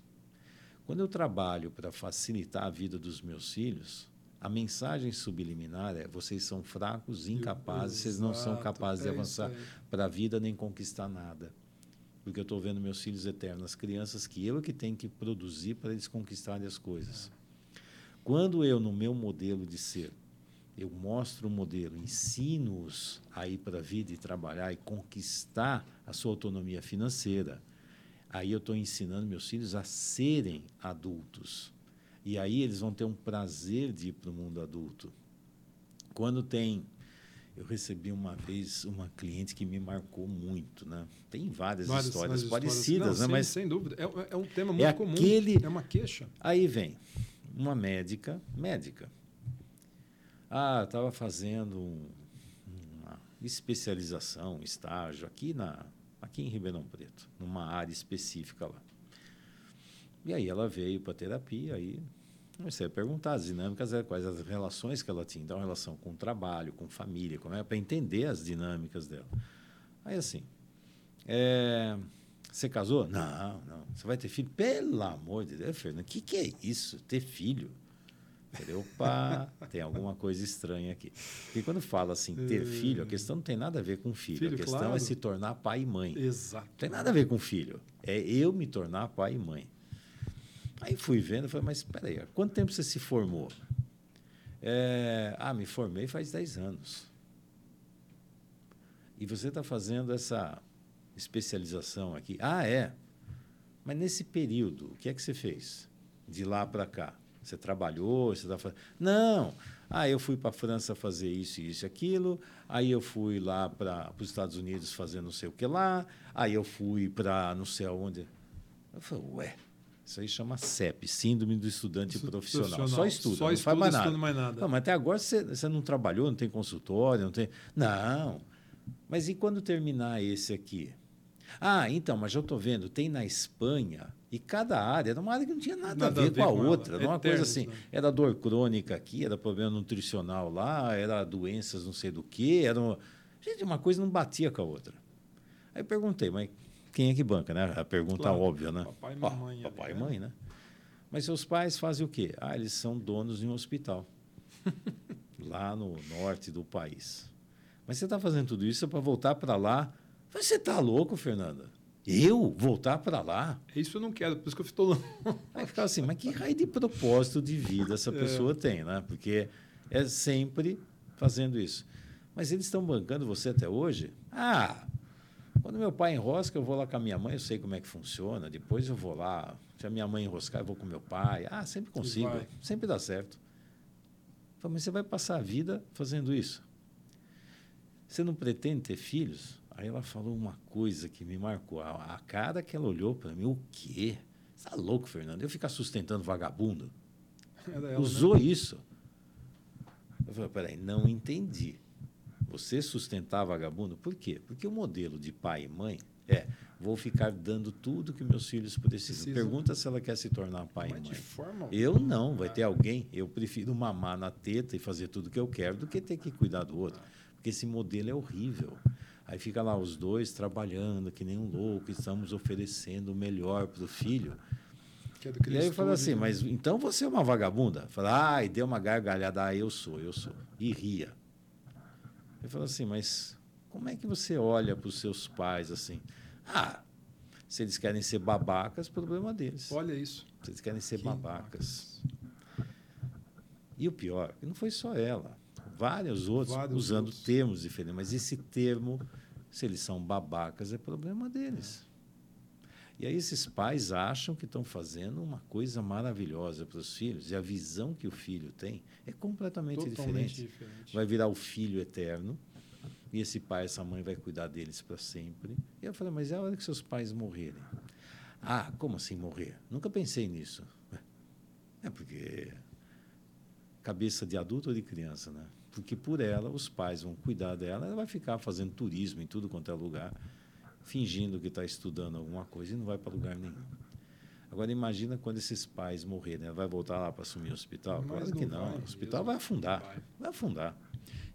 Quando eu trabalho para facilitar a vida dos meus filhos, a mensagem subliminar é: vocês são fracos, incapazes, vocês não são capazes de é isso avançar para a vida nem conquistar nada. Porque eu estou vendo meus filhos eternos, as crianças que eu é que tenho que produzir para eles conquistarem as coisas. Quando eu, no meu modelo de ser, eu mostro o modelo, ensino-os a ir para a vida e trabalhar e conquistar a sua autonomia financeira, aí eu estou ensinando meus filhos a serem adultos. E aí eles vão ter um prazer de ir para o mundo adulto. Quando tem. Eu recebi uma vez uma cliente que me marcou muito, né? Tem várias, Várias- histórias várias parecidas, Não, né? Mas sem dúvida. É, é um tema muito comum. aquele- É uma queixa. Aí vem uma médica, médica. Ah, estava fazendo um- uma especialização, um estágio aqui na aqui em Ribeirão Preto, numa área específica lá. E aí ela veio para terapia, aí comecei a perguntar as dinâmicas, eh, quais as relações que ela tinha, então relação com o trabalho, com família, como é para entender as dinâmicas dela. Aí assim, é, você casou? Não, não. Você vai ter filho? Pelo amor de Deus, Fernando, o que, que é isso? Ter filho? Falei, opa, tem alguma coisa estranha aqui. Porque quando fala assim, ter filho, a questão não tem nada a ver com filho. Filho, a questão claro. é se tornar pai e mãe. Exato. Não tem nada a ver com filho. É eu me tornar pai e mãe. Aí fui vendo, falei, mas espera aí, quanto tempo você se formou? É, ah, me formei faz 10 anos. E você está fazendo essa especialização aqui. Ah, é. Mas nesse período, o que é que você fez? De lá para cá? Você trabalhou? Você está fazendo... Não. Ah, eu fui para a França fazer isso, isso e aquilo. Aí eu fui lá para os Estados Unidos fazer não sei o que lá. Aí eu fui para não sei aonde. Eu falei, ué, isso aí chama CEP, Síndrome do Estudante Isso- Profissional. profissional. Só estuda, Só não estuda, faz mais nada. mais nada. Não, mas até agora você, você não trabalhou, não tem consultório, não tem. Não. Mas e quando terminar esse aqui? Ah, então, mas já estou vendo, tem na Espanha, e cada área era uma área que não tinha nada, Nada a ver com a ela. outra. Era uma coisa assim, né? era dor crônica aqui, era problema nutricional lá, era doenças não sei do que, era. uma- Gente, uma coisa não batia com a outra. Aí eu perguntei, mas quem é que banca, né? A pergunta Claro, óbvia, né? papai e mamãe ali, papai e né? mãe, né? Mas seus pais fazem o quê? Ah, eles são donos de um hospital lá no norte do país. Mas você está fazendo tudo isso para voltar para lá? Mas Você está louco, Fernanda? Eu voltar para lá? Isso eu não quero, por isso que eu estou Aí ficava assim, mas que raio de propósito de vida É. essa pessoa tem, né? Porque é sempre fazendo isso. Mas eles estão bancando você até hoje? Ah, quando meu pai enrosca, eu vou lá com a minha mãe, eu sei como é que funciona. Depois eu vou lá, se a minha mãe enroscar, eu vou com meu pai. Ah, sempre consigo, sempre dá certo. Falei, mas você vai passar a vida fazendo isso? Você não pretende ter filhos? Aí ela falou uma coisa que me marcou. A, a cara que ela olhou para mim, o quê? Você tá louco, Fernando? Eu ficar sustentando vagabundo? Ela, Usou né? isso. Eu falei, peraí, não entendi. Você sustentar vagabundo, por quê? Porque o modelo de pai e mãe é: vou ficar dando tudo que meus filhos precisam. Precisa. Pergunta se ela quer se tornar pai Mas e de mãe. forma Eu não, vai ter alguém. Eu prefiro mamar na teta e fazer tudo que eu quero do que ter que cuidar do outro. Porque esse modelo é horrível. Aí fica lá os dois trabalhando que nem um louco, estamos oferecendo o melhor para o filho. é E aí eu estuda, assim, né? mas então você é uma vagabunda? Falei, ah, e deu uma gargalhada, ah, eu sou, eu sou. E ria. Ele falou assim, mas como é que você olha para os seus pais assim? Ah, se eles querem ser babacas, problema deles. Olha isso. Se eles querem ser Que babacas. E o pior, que não foi só ela. Vários outros Vários usando outros. termos diferentes. Mas esse termo, se eles são babacas, é problema deles. E aí esses pais acham que estão fazendo uma coisa maravilhosa para os filhos. E a visão que o filho tem é completamente diferente. diferente. Vai virar o filho eterno. E esse pai, essa mãe vai cuidar deles para sempre. E eu falei, mas é a hora que seus pais morrerem. Ah, como assim morrer? Nunca pensei nisso. É porque cabeça de adulto ou de criança, né? Porque por ela, os pais vão cuidar dela, ela vai ficar fazendo turismo em tudo quanto é lugar, fingindo que está estudando alguma coisa e não vai para lugar nenhum. Agora imagina quando esses pais morrerem, ela vai voltar lá para assumir o hospital? Mas claro que não vai o hospital vai afundar. Vai. Vai afundar.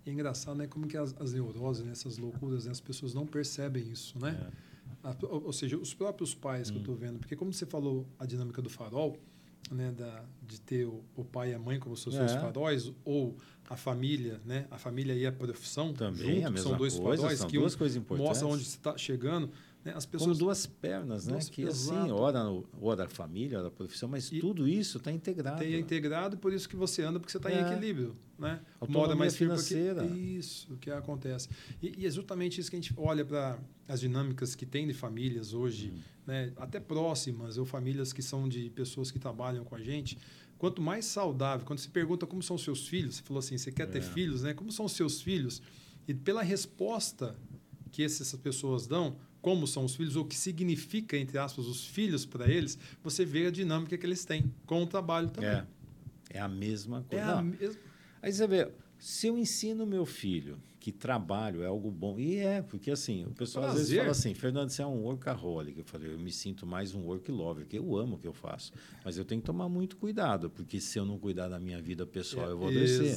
E é engraçado, né? Como que as, as neuroses, né? essas loucuras, né? as pessoas não percebem isso, né? É. A- ou, ou seja, os próprios pais que eu estou vendo, porque como você falou a dinâmica do farol, né, da, de ter o, o pai e a mãe como seus É. faróis, ou a família, né, a família e a profissão Também junto, a mesma são dois coisa, faróis são que duas um coisas importantes. mostra onde você está chegando, né, as Como pessoas duas pernas, né? Duas- que assim, exato. ora, no- ora a família, ora a profissão, mas E- tudo isso está integrado. têm integrado, por isso que você anda, porque você está em É. equilíbrio, né? Firme porque- financeira. Isso que acontece. E, e é justamente isso que a gente olha para as dinâmicas que tem de famílias hoje, Uhum. né? até próximas, ou famílias que são de pessoas que trabalham com a gente. Quanto mais saudável, quando se pergunta como são seus filhos, você falou assim, você quer ter É. filhos, né? Como são os seus filhos? E pela resposta que essas pessoas dão, como são os filhos, ou o que significa, entre aspas, os filhos para eles, você vê a dinâmica que eles têm com o trabalho também. É. É a mesma É coisa. a Não, mesma. Aí você vê, se eu ensino meu filho que trabalho é algo bom, e é, porque assim, o pessoal às vezes Prazer. fala assim, Fernando, você é um workaholic. Eu falei, eu me sinto mais um work lover, que eu amo o que eu faço. Mas eu tenho que tomar muito cuidado, porque se eu não cuidar da minha vida pessoal, eu vou adoecer.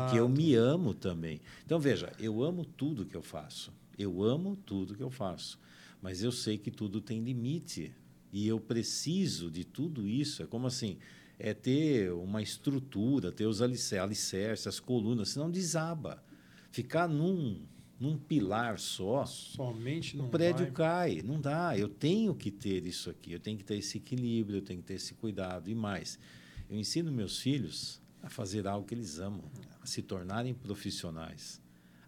Porque eu me amo também. Então, veja, eu amo tudo que eu faço. Eu amo tudo que eu faço. Mas eu sei que tudo tem limite. E eu preciso de tudo isso. É como assim, é ter uma estrutura, ter os alicer- alicerces, as colunas, senão desaba. Ficar num, num pilar só, Somente o prédio vai. cai. Não dá. Eu tenho que ter isso aqui. Eu tenho que ter esse equilíbrio, eu tenho que ter esse cuidado. E mais, eu ensino meus filhos a fazer algo que eles amam, a se tornarem profissionais,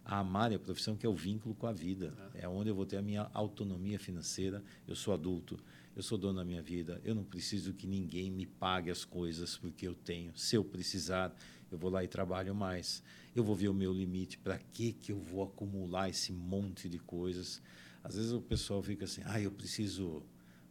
a amarem a profissão, que é o vínculo com a vida. É onde eu vou ter a minha autonomia financeira. Eu sou adulto, eu sou dono da minha vida. Eu não preciso que ninguém me pague as coisas porque eu tenho. Se eu precisar, eu vou lá e trabalho mais. Eu vou ver o meu limite. Para que que eu vou acumular esse monte de coisas? Às vezes o pessoal fica assim: "Ah, eu preciso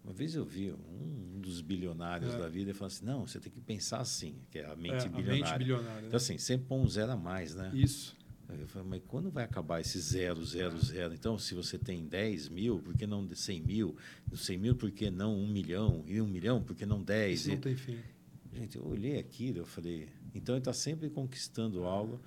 uma vez eu vi um, um dos bilionários É. da vida e falou assim: não, você tem que pensar assim, que é a É, mente a bilionária. mente bilionária. né? Então, assim, sempre põe um zero a mais, né? Isso. Eu falei, mas quando vai acabar esse zero, zero, zero? Então, se você tem 10 mil, por que não 100 mil? 100 mil, por que não 1 milhão? E 1 milhão, por que não 10? Isso E- não tem fim. Gente, eu olhei aquilo, eu falei, então ele está sempre conquistando algo.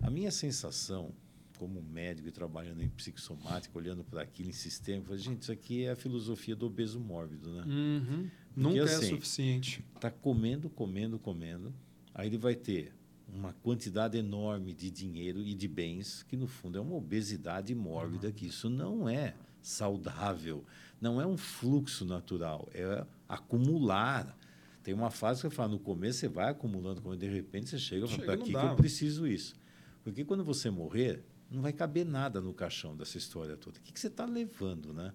A minha sensação, como médico e trabalhando em psicossomática, olhando para aquilo em sistema, eu falei, gente, isso aqui é a filosofia do obeso mórbido, né? Uhum. Nunca é assim, suficiente. Está comendo, comendo, comendo. Aí ele vai ter uma quantidade enorme de dinheiro e de bens, que no fundo é uma obesidade mórbida, que isso não é saudável, não é um fluxo natural, é acumular. Tem uma fase que eu falo, no começo você vai acumulando, quando de repente você chega e fala, para que, eu preciso isso? Porque quando você morrer, não vai caber nada no caixão dessa história toda. O que, que você está levando, né?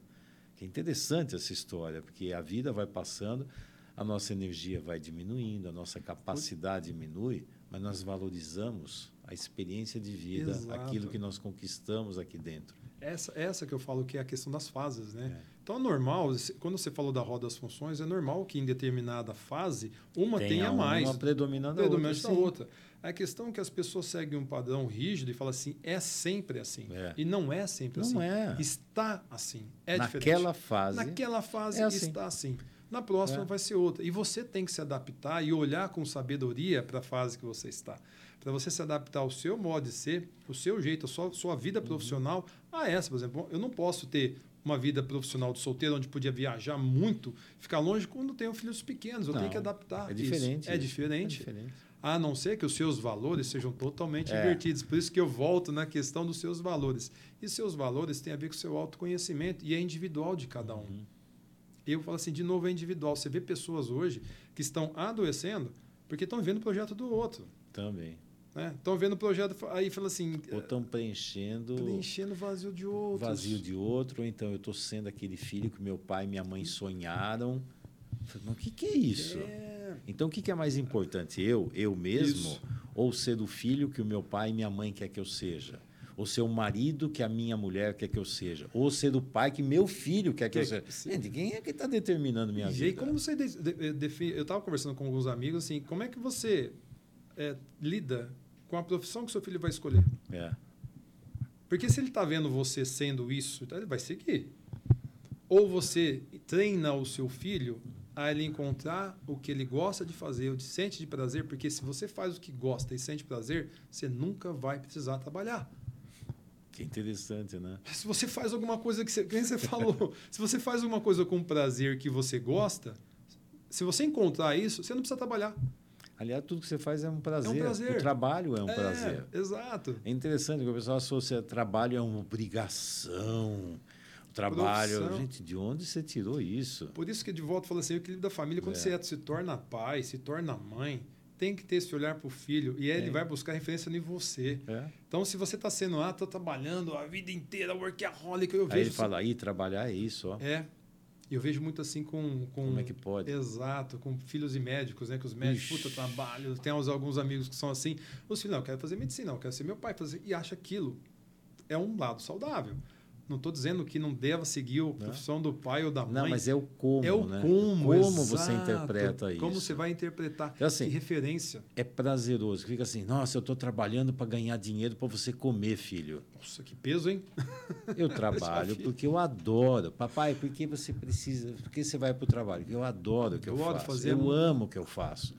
Que é interessante essa história, porque a vida vai passando, a nossa energia vai diminuindo, a nossa capacidade diminui, mas nós valorizamos a experiência de vida, Exato. aquilo que nós conquistamos aqui dentro. Essa, essa que eu falo que é a questão das fases, né? É. Então é normal, quando você falou da roda das funções, é normal que em determinada fase uma tenha uma, mais. uma predominando a predominante da outra. sim. outra. A questão é que as pessoas seguem um padrão rígido e falam assim, é sempre assim. É. E não é sempre Não assim. é. Está assim. É Naquela diferente. fase. Naquela fase é assim. está assim. Na próxima É. vai ser outra. E você tem que se adaptar e olhar com sabedoria para a fase que você está. Para você se adaptar ao seu modo de ser, o seu jeito, a sua, sua vida Uhum. profissional a essa, por exemplo. Eu não posso ter uma vida profissional de solteiro onde podia viajar muito, ficar longe quando tenho filhos pequenos. Eu Não, tenho que adaptar. É diferente. É isso. diferente. É diferente. A não ser que os seus valores sejam totalmente É. invertidos. Por isso que eu volto na questão dos seus valores. E seus valores têm a ver com o seu autoconhecimento e é individual de cada um. Uhum. Eu falo assim, de novo, é individual. Você vê pessoas hoje que estão adoecendo porque estão vendo o projeto do outro. Também. Né? Estão vendo o projeto, aí fala assim, Ou estão preenchendo preenchendo o vazio de outros. vazio de outro, ou então eu estou sendo aquele filho que meu pai e minha mãe sonharam. Mas o que, que é isso? É, Então, o que, que é mais importante? Eu, eu mesmo? Isso. Ou ser o filho que o meu pai e minha mãe quer que eu seja? Ou ser o marido que a minha mulher quer que eu seja? Ou ser o pai que meu filho quer que eu Que- seja? sim. Gente, quem é que está determinando minha e vida? como você de- de- define? Eu estava conversando com alguns amigos assim, como é que você é, lida com a profissão que seu filho vai escolher. É. Porque se ele está vendo você sendo isso, então ele vai seguir. Ou você treina o seu filho a ele encontrar o que ele gosta de fazer, o que sente de prazer, porque se você faz o que gosta e sente prazer, você nunca vai precisar trabalhar. Que interessante, né? Se você faz alguma coisa que você, que você falou, se você faz alguma coisa com prazer que você gosta, se você encontrar isso, você não precisa trabalhar. Aliás, tudo que você faz é um prazer. É um prazer. O trabalho é um é, prazer. Exato. É interessante que o pessoal associa trabalho a uma obrigação. O trabalho. Profissão. Gente, de onde você tirou isso? Por isso que de volta fala assim: o equilíbrio da família, quando é. você se torna pai, se torna mãe, tem que ter esse olhar para o filho e ele vai buscar referência em você. É. Então, se você está sendo, ah, estou trabalhando a vida inteira, workaholic, eu aí vejo. Ele fala, aí trabalhar é isso, ó. É. Eu vejo muito assim com, com. Como é que pode? Exato, com filhos e médicos, né? Que os médicos, Ixi. puta, trabalho. Tem alguns amigos que são assim. Os filhos, não, eu quero fazer medicina, não, eu quero ser meu pai. Fazer, e acha aquilo. É um lado saudável. Não estou dizendo que não deva seguir a profissão do pai ou da mãe. Não, mas é o como. É o né? como. Como você interpreta isso. Como você vai interpretar. Então, assim, que referência. É prazeroso. Fica assim, nossa, eu estou trabalhando para ganhar dinheiro para você comer, filho. Nossa, que peso, hein? Eu trabalho porque eu adoro. Papai, por que você precisa? Por que você vai para o trabalho? Eu adoro o que eu, eu faço. Fazer eu amo o que eu faço.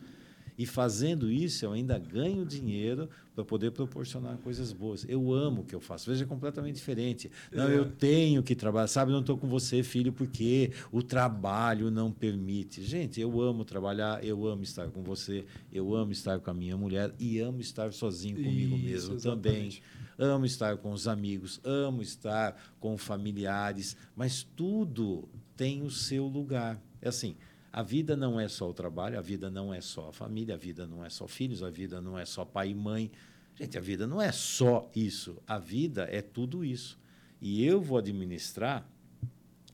E fazendo isso, eu ainda ganho dinheiro para poder proporcionar coisas boas. Eu amo o que eu faço. Veja, é completamente diferente. Não, é. eu tenho que trabalhar. Sabe, não estou com você, filho, porque o trabalho não permite. Gente, eu amo trabalhar, eu amo estar com você, eu amo estar com a minha mulher e amo estar sozinho comigo isso, mesmo exatamente. também. Amo estar com os amigos, amo estar com familiares, mas tudo tem o seu lugar. É assim, a vida não é só o trabalho, a vida não é só a família, a vida não é só filhos, a vida não é só pai e mãe. Gente, a vida não é só isso. A vida é tudo isso. E eu vou administrar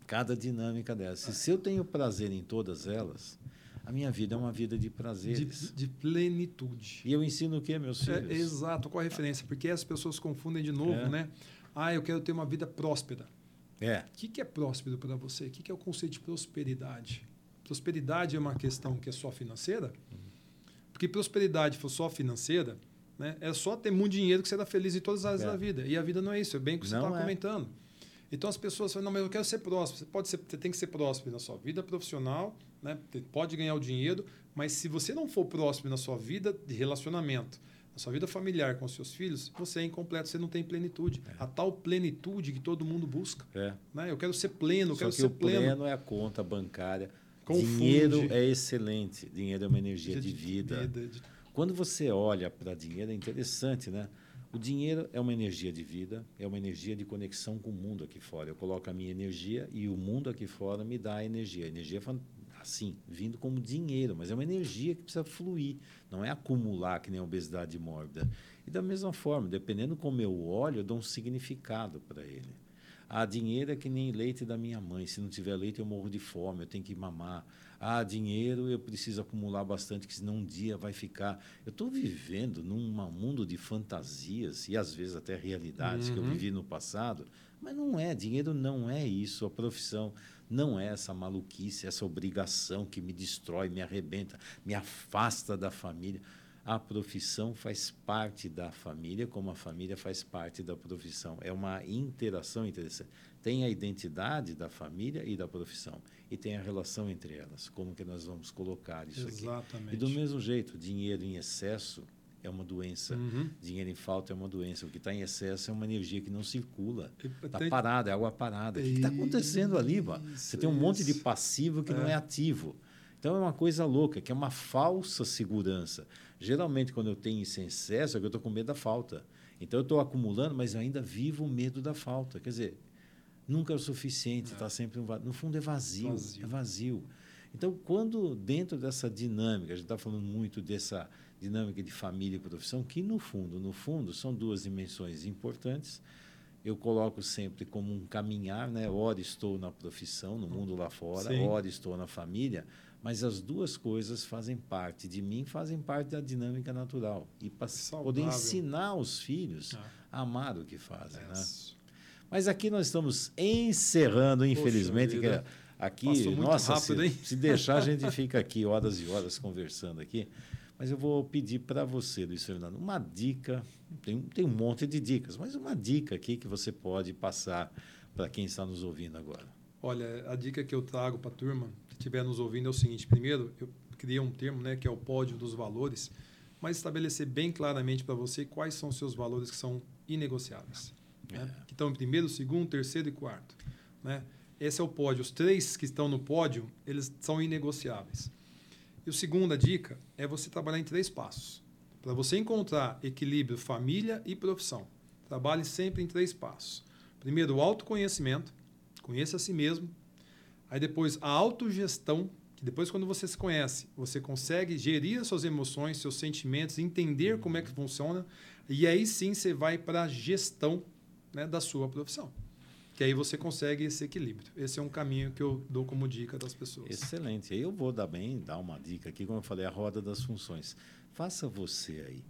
cada dinâmica dessa. E se eu tenho prazer em todas elas, a minha vida é uma vida de prazeres. De, de plenitude. E eu ensino o que, meus é, filhos? É, exato, qual a referência? Porque as pessoas confundem de novo, é. né? Ah, eu quero ter uma vida próspera. É. O que, que é próspero para você? O que, que é o conceito de prosperidade? Prosperidade é uma questão que é só financeira, porque prosperidade for só financeira, né, é só ter muito dinheiro que você está feliz em todas as áreas é. da vida. E a vida não é isso, é bem o que você está é. comentando. Então as pessoas falam, não, mas eu quero ser próspero. Você, pode ser, você tem que ser próspero na sua vida profissional, né? pode ganhar o dinheiro, mas se você não for próspero na sua vida de relacionamento, na sua vida familiar com os seus filhos, você é incompleto, você não tem plenitude. É. A tal plenitude que todo mundo busca. É. Né? Eu quero ser pleno, eu Só quero que ser o pleno. pleno é a conta bancária Confunde. Dinheiro é excelente. Dinheiro é uma energia de, de vida. De... Quando você olha para dinheiro, é interessante, né? O dinheiro é uma energia de vida, é uma energia de conexão com o mundo aqui fora. Eu coloco a minha energia e o mundo aqui fora me dá a energia. A energia assim, vindo como dinheiro, mas é uma energia que precisa fluir, não é acumular que nem a obesidade mórbida. E da mesma forma, dependendo como eu olho, eu dou um significado para ele. Ah, dinheiro é que nem leite da minha mãe. Se não tiver leite, eu morro de fome, eu tenho que mamar. Ah, dinheiro eu preciso acumular bastante, que senão um dia vai ficar. Eu estou vivendo num mundo de fantasias e às vezes até realidades uhum. que eu uhum. vivi no passado, mas não é. Dinheiro não é isso. A profissão não é essa maluquice, essa obrigação que me destrói, me arrebenta, me afasta da família a profissão faz parte da família, como a família faz parte da profissão. É uma interação interessante. Tem a identidade da família e da profissão e tem a relação entre elas. Como que nós vamos colocar isso Exatamente. aqui? E do mesmo jeito, dinheiro em excesso é uma doença. Uhum. Dinheiro em falta é uma doença. O que está em excesso é uma energia que não circula. Está parada, é água parada. O que está acontecendo ali? Mano? Você tem um monte de passivo que é. não é ativo. Então é uma coisa louca, que é uma falsa segurança. Geralmente, quando eu tenho isso em excesso, é que eu estou com medo da falta. Então eu estou acumulando, mas eu ainda vivo o medo da falta. Quer dizer, nunca é o suficiente, está é. sempre um vazio. No fundo é vazio, vazio, é vazio. Então, quando dentro dessa dinâmica, a gente está falando muito dessa dinâmica de família e profissão, que no fundo, no fundo, são duas dimensões importantes. Eu coloco sempre como um caminhar, né? Ora estou na profissão, no mundo lá fora, Sim. ora estou na família, mas as duas coisas fazem parte de mim, fazem parte da dinâmica natural. E para poder ensinar os filhos a amar o que fazem. Né? Mas aqui nós estamos encerrando, infelizmente, que aqui, nossa, rápido, se, se, deixar, a gente fica aqui horas e horas conversando aqui. Mas eu vou pedir para você, Luiz Fernando, uma dica. Tem, tem um monte de dicas, mas uma dica aqui que você pode passar para quem está nos ouvindo agora. Olha, a dica que eu trago para a turma que estiver nos ouvindo é o seguinte: primeiro, eu criei um termo né, que é o pódio dos valores, mas estabelecer bem claramente para você quais são os seus valores que são inegociáveis. Né? É. Né? Que estão em primeiro, segundo, terceiro e quarto. Né? Esse é o pódio. Os três que estão no pódio, eles são inegociáveis. E a segunda dica é você trabalhar em três passos. Para você encontrar equilíbrio família e profissão, trabalhe sempre em três passos. Primeiro, o autoconhecimento, conheça a si mesmo. Aí depois, a autogestão, que depois quando você se conhece, você consegue gerir as suas emoções, seus sentimentos, entender como é que funciona. E aí sim você vai para a gestão né, da sua profissão que aí você consegue esse equilíbrio. Esse é um caminho que eu dou como dica das pessoas. Excelente. Eu vou dar bem, dar uma dica aqui, como eu falei, a roda das funções. Faça você aí,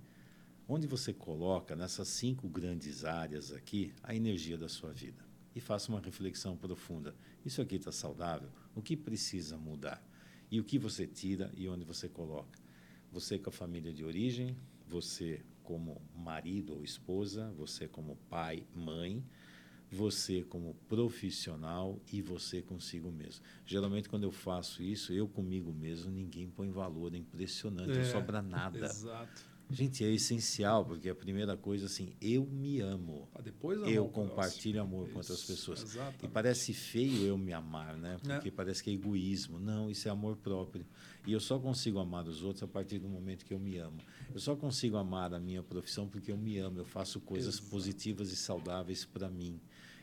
onde você coloca nessas cinco grandes áreas aqui a energia da sua vida e faça uma reflexão profunda. Isso aqui está saudável? O que precisa mudar? E o que você tira e onde você coloca? Você com a família de origem, você como marido ou esposa, você como pai, mãe, você como profissional e você consigo mesmo. Geralmente, quando eu faço isso, eu comigo mesmo, ninguém põe valor, é impressionante, é, não sobra nada. Exato. Gente, é essencial, porque a primeira coisa, assim, eu me amo. Ah, depois eu compartilho amor isso, com outras pessoas. Exatamente. E parece feio eu me amar, né? Porque é. parece que é egoísmo. Não, isso é amor próprio. E eu só consigo amar os outros a partir do momento que eu me amo. Eu só consigo amar a minha profissão porque eu me amo. Eu faço coisas Exato. positivas e saudáveis para mim.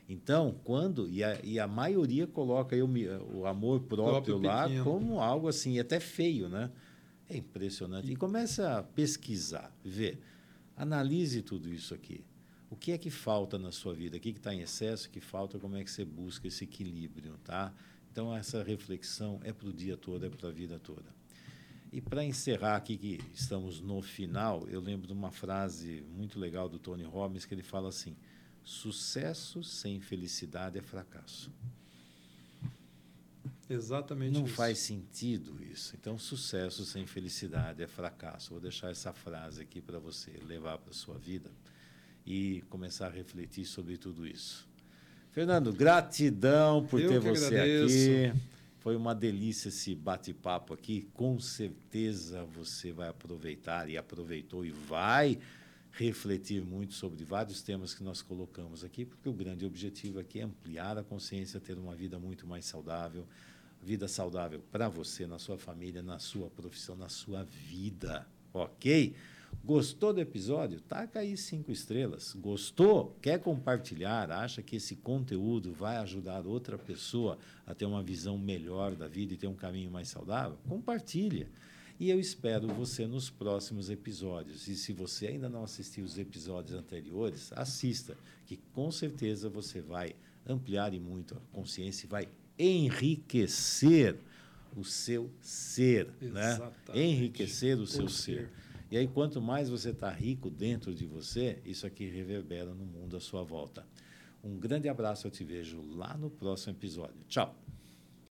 Então, quando. E a, e a maioria coloca eu, o amor próprio, próprio lá pequeno. como algo assim, até feio, né? É impressionante. E começa a pesquisar, ver. Analise tudo isso aqui. O que é que falta na sua vida? O que está em excesso? O que falta? Como é que você busca esse equilíbrio? Tá? Então, essa reflexão é para o dia todo, é para a vida toda. E para encerrar aqui, que estamos no final, eu lembro de uma frase muito legal do Tony Robbins, que ele fala assim: Sucesso sem felicidade é fracasso. Exatamente Não isso. faz sentido isso. Então, sucesso sem felicidade é fracasso. Vou deixar essa frase aqui para você levar para a sua vida e começar a refletir sobre tudo isso. Fernando, gratidão por Eu ter você agradeço. aqui. Foi uma delícia esse bate-papo aqui. Com certeza você vai aproveitar e aproveitou e vai refletir muito sobre vários temas que nós colocamos aqui, porque o grande objetivo aqui é ampliar a consciência, ter uma vida muito mais saudável, vida saudável para você, na sua família, na sua profissão, na sua vida, ok? Gostou do episódio? Taca aí cinco estrelas. Gostou? Quer compartilhar? Acha que esse conteúdo vai ajudar outra pessoa a ter uma visão melhor da vida e ter um caminho mais saudável? Compartilha. E eu espero você nos próximos episódios. E se você ainda não assistiu os episódios anteriores, assista, que com certeza você vai ampliar e muito a consciência e vai enriquecer o seu ser, né? Enriquecer o seu ser. ser. E aí, quanto mais você está rico dentro de você, isso aqui reverbera no mundo à sua volta. Um grande abraço, eu te vejo lá no próximo episódio. Tchau!